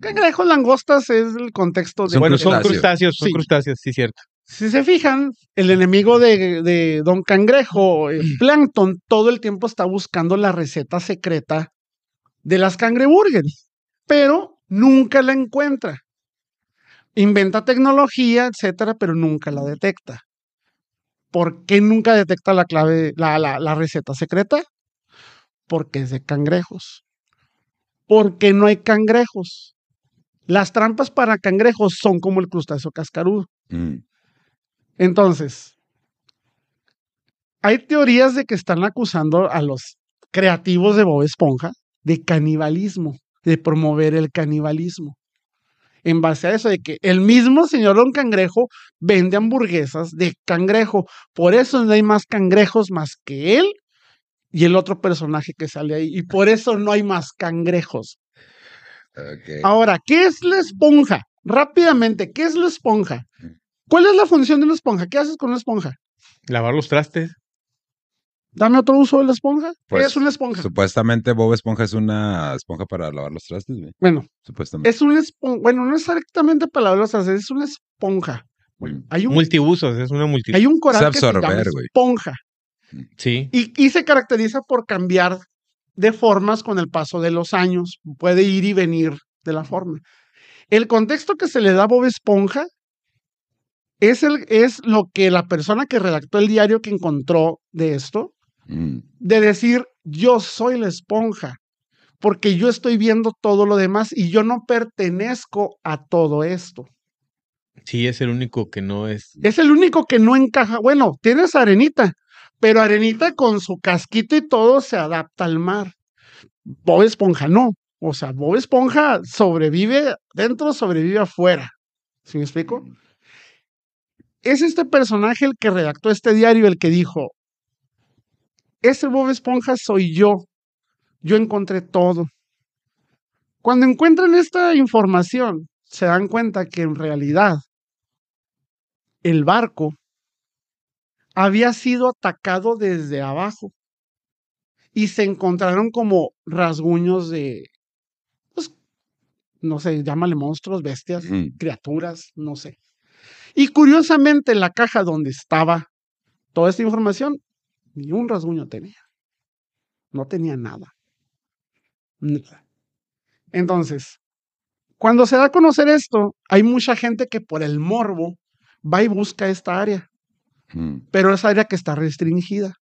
Cangrejos, langostas es el contexto de. Bueno, son crustáceos. crustáceos, son Sí. crustáceos, sí, cierto. Si se fijan, el enemigo de, de Don Cangrejo, el Plankton, todo el tiempo está buscando la receta secreta de las cangreburgers, pero nunca la encuentra. Inventa tecnología, etcétera, pero nunca la detecta. ¿Por qué nunca detecta la clave, la, la, la receta secreta? Porque es de cangrejos. Porque no hay cangrejos. Las trampas para cangrejos son como el crustáceo cascarudo. Mm. Entonces, hay teorías de que están acusando a los creativos de Bob Esponja de canibalismo, de promover el canibalismo. En base a eso, de que el mismo señor Don Cangrejo vende hamburguesas de cangrejo. Por eso no hay más cangrejos más que él y el otro personaje que sale ahí. Y por eso no hay más cangrejos. Ahora, ¿qué es la esponja? Rápidamente, ¿qué es la esponja? ¿Cuál es la función de una esponja? ¿Qué haces con una esponja? Lavar los trastes. Dame otro uso de la esponja. ¿Qué Pues, es una esponja? Supuestamente Bob Esponja es una esponja para lavar los trastes, güey. Bueno, Supuestamente. es una esponja. Bueno, no es exactamente palabras, es una esponja. Mm. Hay un, Multiusos, es una multi. hay un coral que se llama esponja Sí. y, y se caracteriza por cambiar de formas con el paso de los años. Puede ir y venir de la forma. El contexto que se le da a Bob Esponja es, el, es lo que la persona que redactó el diario que encontró de esto Mm. de decir yo soy la esponja, porque yo estoy viendo todo lo demás y yo no pertenezco a todo esto. Sí, es el único que no es. Es el único que no encaja. Bueno, tienes Arenita, pero Arenita con su casquito y todo se adapta al mar. Bob Esponja no. O sea, Bob Esponja sobrevive dentro, sobrevive afuera. ¿Sí me explico? Es este personaje el que redactó este diario, el que dijo, ese Bob Esponja soy yo. Yo encontré todo. Cuando encuentran esta información, se dan cuenta que en realidad el barco había sido atacado desde abajo y se encontraron como rasguños de, pues, no sé, llámale monstruos, bestias, Mm. criaturas, no sé. Y curiosamente la caja donde estaba toda esta información, ni un rasguño tenía. No tenía nada. Nada. Entonces, cuando se da a conocer esto, hay mucha gente que por el morbo va y busca esta área, Mm. pero es área que está restringida.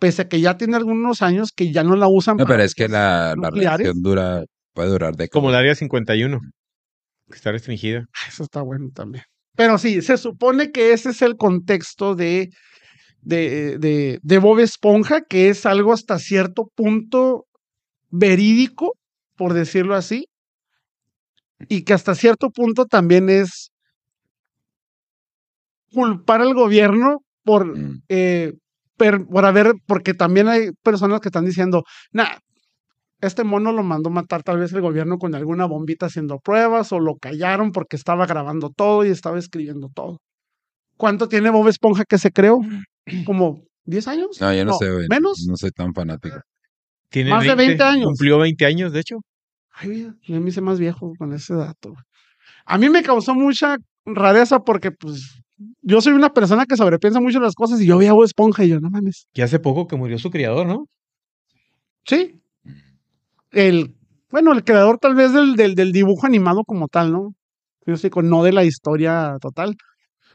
Pese a que ya tiene algunos años que ya no la usan. No, para pero es que la, la reacción dura, puede durar décadas. Como la área 51, que está restringida. Eso está bueno también. Pero sí, se supone que ese es el contexto de, de, de, de Bob Esponja, que es algo hasta cierto punto verídico, por decirlo así, y que hasta cierto punto también es culpar al gobierno por, Mm. eh, per- por haber, porque también hay personas que están diciendo, nah, este mono lo mandó matar tal vez el gobierno con alguna bombita haciendo pruebas o lo callaron porque estaba grabando todo y estaba escribiendo todo. ¿Cuánto tiene Bob Esponja que se creó? ¿Como 10 años? No, yo no, sé, güey. ¿Menos? No soy tan fanático. Tiene Más de 20 años. Cumplió 20 años, de hecho. Ay, mira, yo me hice más viejo con ese dato. A mí me causó mucha rareza porque, pues, yo soy una persona que sobrepiensa mucho las cosas y yo veía a Esponja y yo, no mames. Y hace poco que murió su criador, ¿no? Sí. El, bueno, el creador tal vez del, del, del dibujo animado como tal, ¿no? Yo sé, con- no de la historia total.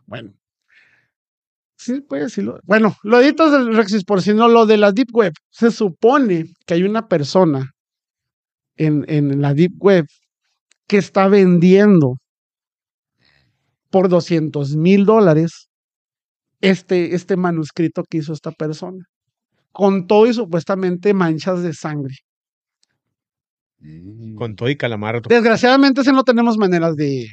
Bueno. Sí, puede decirlo. Bueno, lo editas del Rexis, por si no, lo de la Deep Web. Se supone que hay una persona en, en la Deep Web que está vendiendo por 200 mil dólares este, este manuscrito que hizo esta persona. Con todo y supuestamente manchas de sangre. Mm. Con todo y calamardo. Desgraciadamente, ese no tenemos maneras de.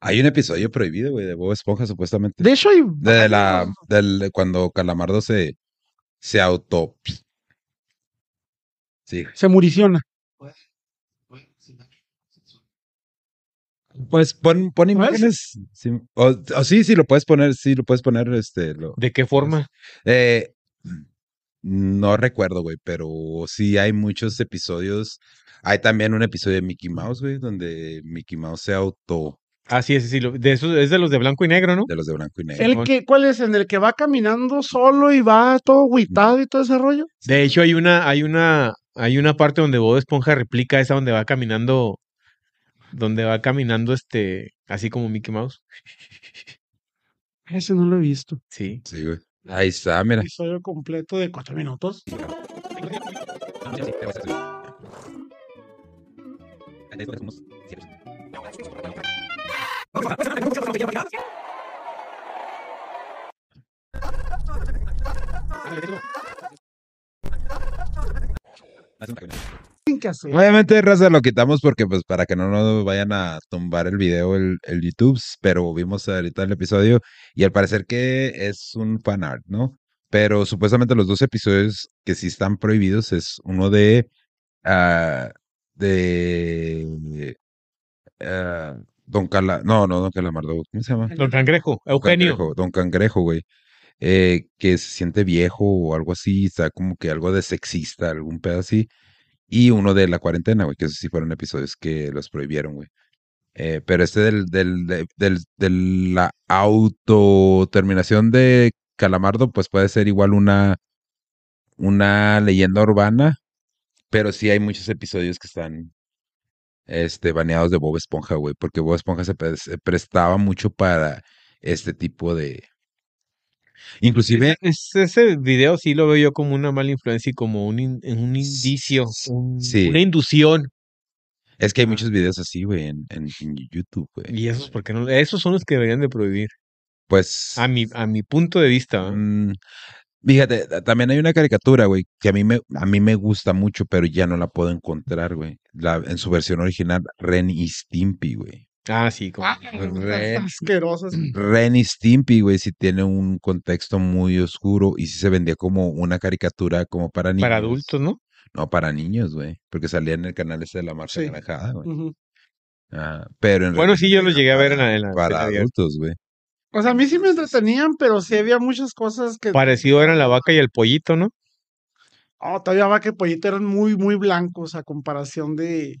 Hay un episodio prohibido, güey, de Bob Esponja, supuestamente. De hecho, hay. De la, del, de cuando Calamardo se, se auto. Sí. Se muriciona. Pues pon, pon imágenes. Sí. O, o sí, sí, lo puedes poner, sí, lo puedes poner, este, lo- ¿De qué forma? eh, No recuerdo, güey, pero sí hay muchos episodios. Hay también un episodio de Mickey Mouse, güey, donde Mickey Mouse se auto Ah, sí, ese sí. de esos, es de los de blanco y negro, ¿no? de los de blanco y negro. ¿El que, ¿Cuál es? ¿En el que va caminando solo y va todo agüitado y todo ese rollo? De hecho, hay una, hay una, hay una parte donde Bob Esponja replica esa donde va caminando, donde va caminando este, así como Mickey Mouse. Ese no lo he visto. Sí. Sí, güey. Ahí está, mira. Episodio completo de cuatro minutos. Obviamente, raza, lo quitamos porque, pues, para que no nos vayan a tumbar el video, el, el YouTube, pero vimos ahorita el episodio y al parecer que es un fan art, ¿no? Pero supuestamente los dos episodios que sí están prohibidos es uno de, ah, de, ah, Don Cala, no, no, Don Calamardo, ¿cómo se llama? Don Cangrejo, Don Eugenio. Cangrejo, Don Cangrejo, güey. eh, que se siente viejo o algo así, está como que algo de sexista, algún pedo así. Y uno de la cuarentena, güey, que esos sí fueron episodios que los prohibieron, güey. Eh, pero este del, del, de, del, de la autoterminación de Calamardo, pues puede ser igual una, una leyenda urbana, pero sí hay muchos episodios que están este, baneados de Bob Esponja, güey, porque Bob Esponja se, pre- se prestaba mucho para este tipo de... Inclusive, Es- ese video sí lo veo yo como una mala influencia y como un, in- un indicio, un- Sí. una inducción. es que hay muchos videos así, güey, en, en, en YouTube, güey. Y esos, porque no? Esos son los que deberían de prohibir. Pues... A mi, a mi punto de vista. ¿va? Mm, fíjate, ta- también hay una caricatura, güey, que a mí me, a mí me gusta mucho, pero ya no la puedo encontrar, güey. La, en su versión original, Ren y Stimpy, güey. Ah, sí. como- Ah, Re- asquerosos. Ren y Stimpy, güey, sí tiene un contexto muy oscuro y sí se vendía como una caricatura como para niños. para adultos, ¿no? No, para niños, güey, porque salía en el canal ese de la marcha Sí. Güey. Ah, pero en Bueno, sí, yo lo llegué a ver en para- la- en la Para adultos, güey. O sea, a mí sí me entretenían, pero sí había muchas cosas que. Parecido eran la vaca y el pollito, ¿no? Oh, todavía va que Pollito eran muy, muy blancos a comparación de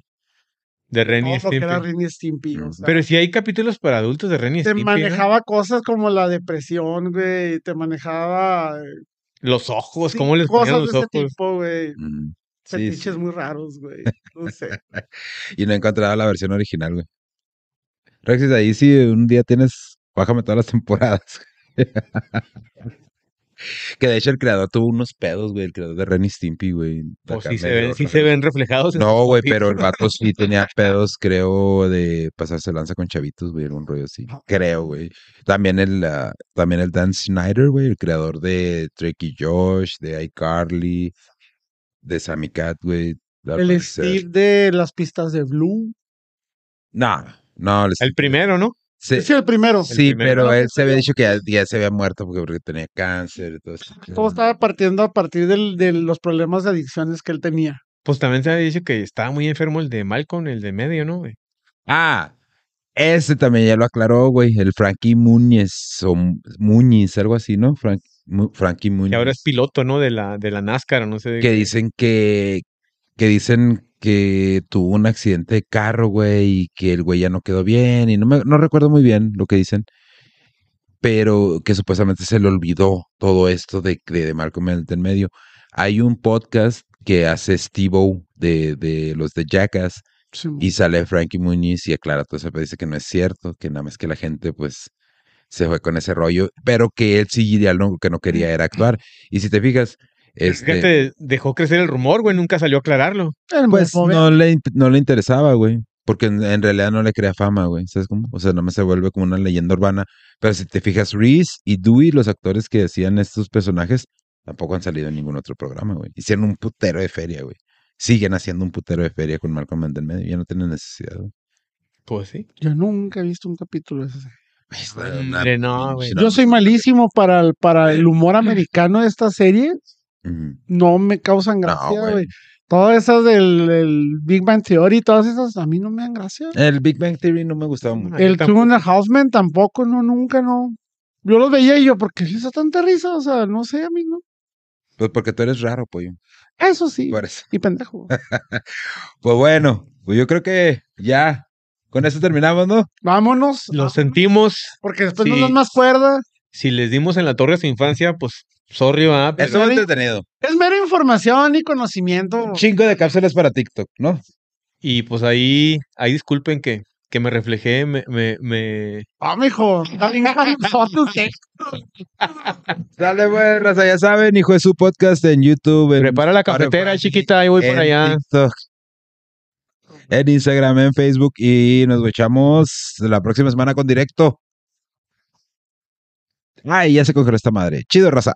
De Ren y todo lo que era Stimpy. Ren y Stimpy. o sea, Pero sí hay capítulos para adultos de Ren y te Stimpy. ¿eh? manejaba cosas como la depresión, güey. Te manejaba eh, Los ojos, sí, ¿cómo les ponían los de ese ojos? tipo, güey. Mm, sí, Fetiches sí. muy raros, güey. No sé. Y no he encontrado la versión original, güey. Rexis, ahí sí un día tienes, bájame todas las temporadas. que de hecho el creador tuvo unos pedos, güey, el creador de Ren y Stimpy, güey. Acá sí se, ven, sí se ven reflejados. en No, güey, pero el vato sí tenía pedos, creo, de pasarse lanza con chavitos, güey, algún rollo así. Creo, güey. También el, ah, también el Dan Snyder, güey, el creador de Drake y Josh, de iCarly, de Sammy Cat, güey. El. Steve de las pistas de Blue. No, no. El primero, ¿no? Sí, Sí, el primero. sí, primero. pero él se había dicho que ya, ya se había muerto porque, porque tenía cáncer y todo eso. Todo estaba partiendo a partir del- de los problemas de adicciones que él tenía. Pues también se había dicho que estaba muy enfermo el de Malcolm, el de medio, ¿no? güey? Ah, ese también ya lo aclaró, güey. El Frankie Muñez o Mu- Muñiz, algo así, ¿no? Frank, Mu- Frankie Muñiz. Que ahora es piloto, ¿no? De la, de la NASCAR, o no sé. de que qué. dicen que, que dicen que tuvo un accidente de carro, güey, y que el güey ya no quedó bien, y no me, no recuerdo muy bien lo que dicen, pero que supuestamente se le olvidó todo esto de, de, de Malcolm en medio. Hay un podcast que hace Steve de, de los de Jackass, Sí, y sale Frankie Muñiz y aclara todo eso, pero dice que no es cierto, que nada más que la gente pues se fue con ese rollo, pero que él sí ya lo que no quería era actuar. Y si te fijas, este, Fíjate, dejó crecer el rumor, güey, nunca salió a aclararlo. pues no le, no le interesaba, güey. Porque en, en realidad no le crea fama, güey. ¿Sabes cómo? O sea, nada más se vuelve como una leyenda urbana. Pero si te fijas, Reese y Dewey, los actores que hacían estos personajes, tampoco han salido en ningún otro programa, güey. Hicieron un putero de feria, güey. Siguen haciendo un putero de feria con Malcolm en el medio. Ya no tienen necesidad, güey. Pues sí. Yo nunca he visto un capítulo de ese. Es Hombre, no, güey. Yo soy malísimo para el, para el humor americano de esta serie. No me causan No, gracia, güey. güey. Todas esas del, del Big Bang Theory, todas esas a mí no me dan gracia. El Big Bang Theory no me gustaba mucho. El. Two and a Half Men tampoco, no, nunca, no. Yo los veía y yo, ¿por qué les da tanta risa? O sea, no sé, a mí no. Pues porque tú eres raro, pollo. Eso sí. Por eso. Y pendejo. Pues bueno, pues yo creo que ya con eso terminamos, ¿no? Vámonos. Lo sentimos. Porque después Sí. no nos más cuerda. Si les dimos en la torre a su infancia, pues sorry, va. Pero, Sorry. entretenido. Es mera información y conocimiento. Un chingo de cápsulas para TikTok, ¿no? y pues ahí, ahí disculpen que, que me reflejé, me, me, me- Ah, mijo. Dale, pues, raza, ya saben, hijo de su podcast en YouTube. En prepara la cafetera, chiquita, ahí voy para allá. TikTok, en Instagram, en Facebook y nos echamos la próxima semana con directo. Ay, ya se congeló esta madre. Chido, raza.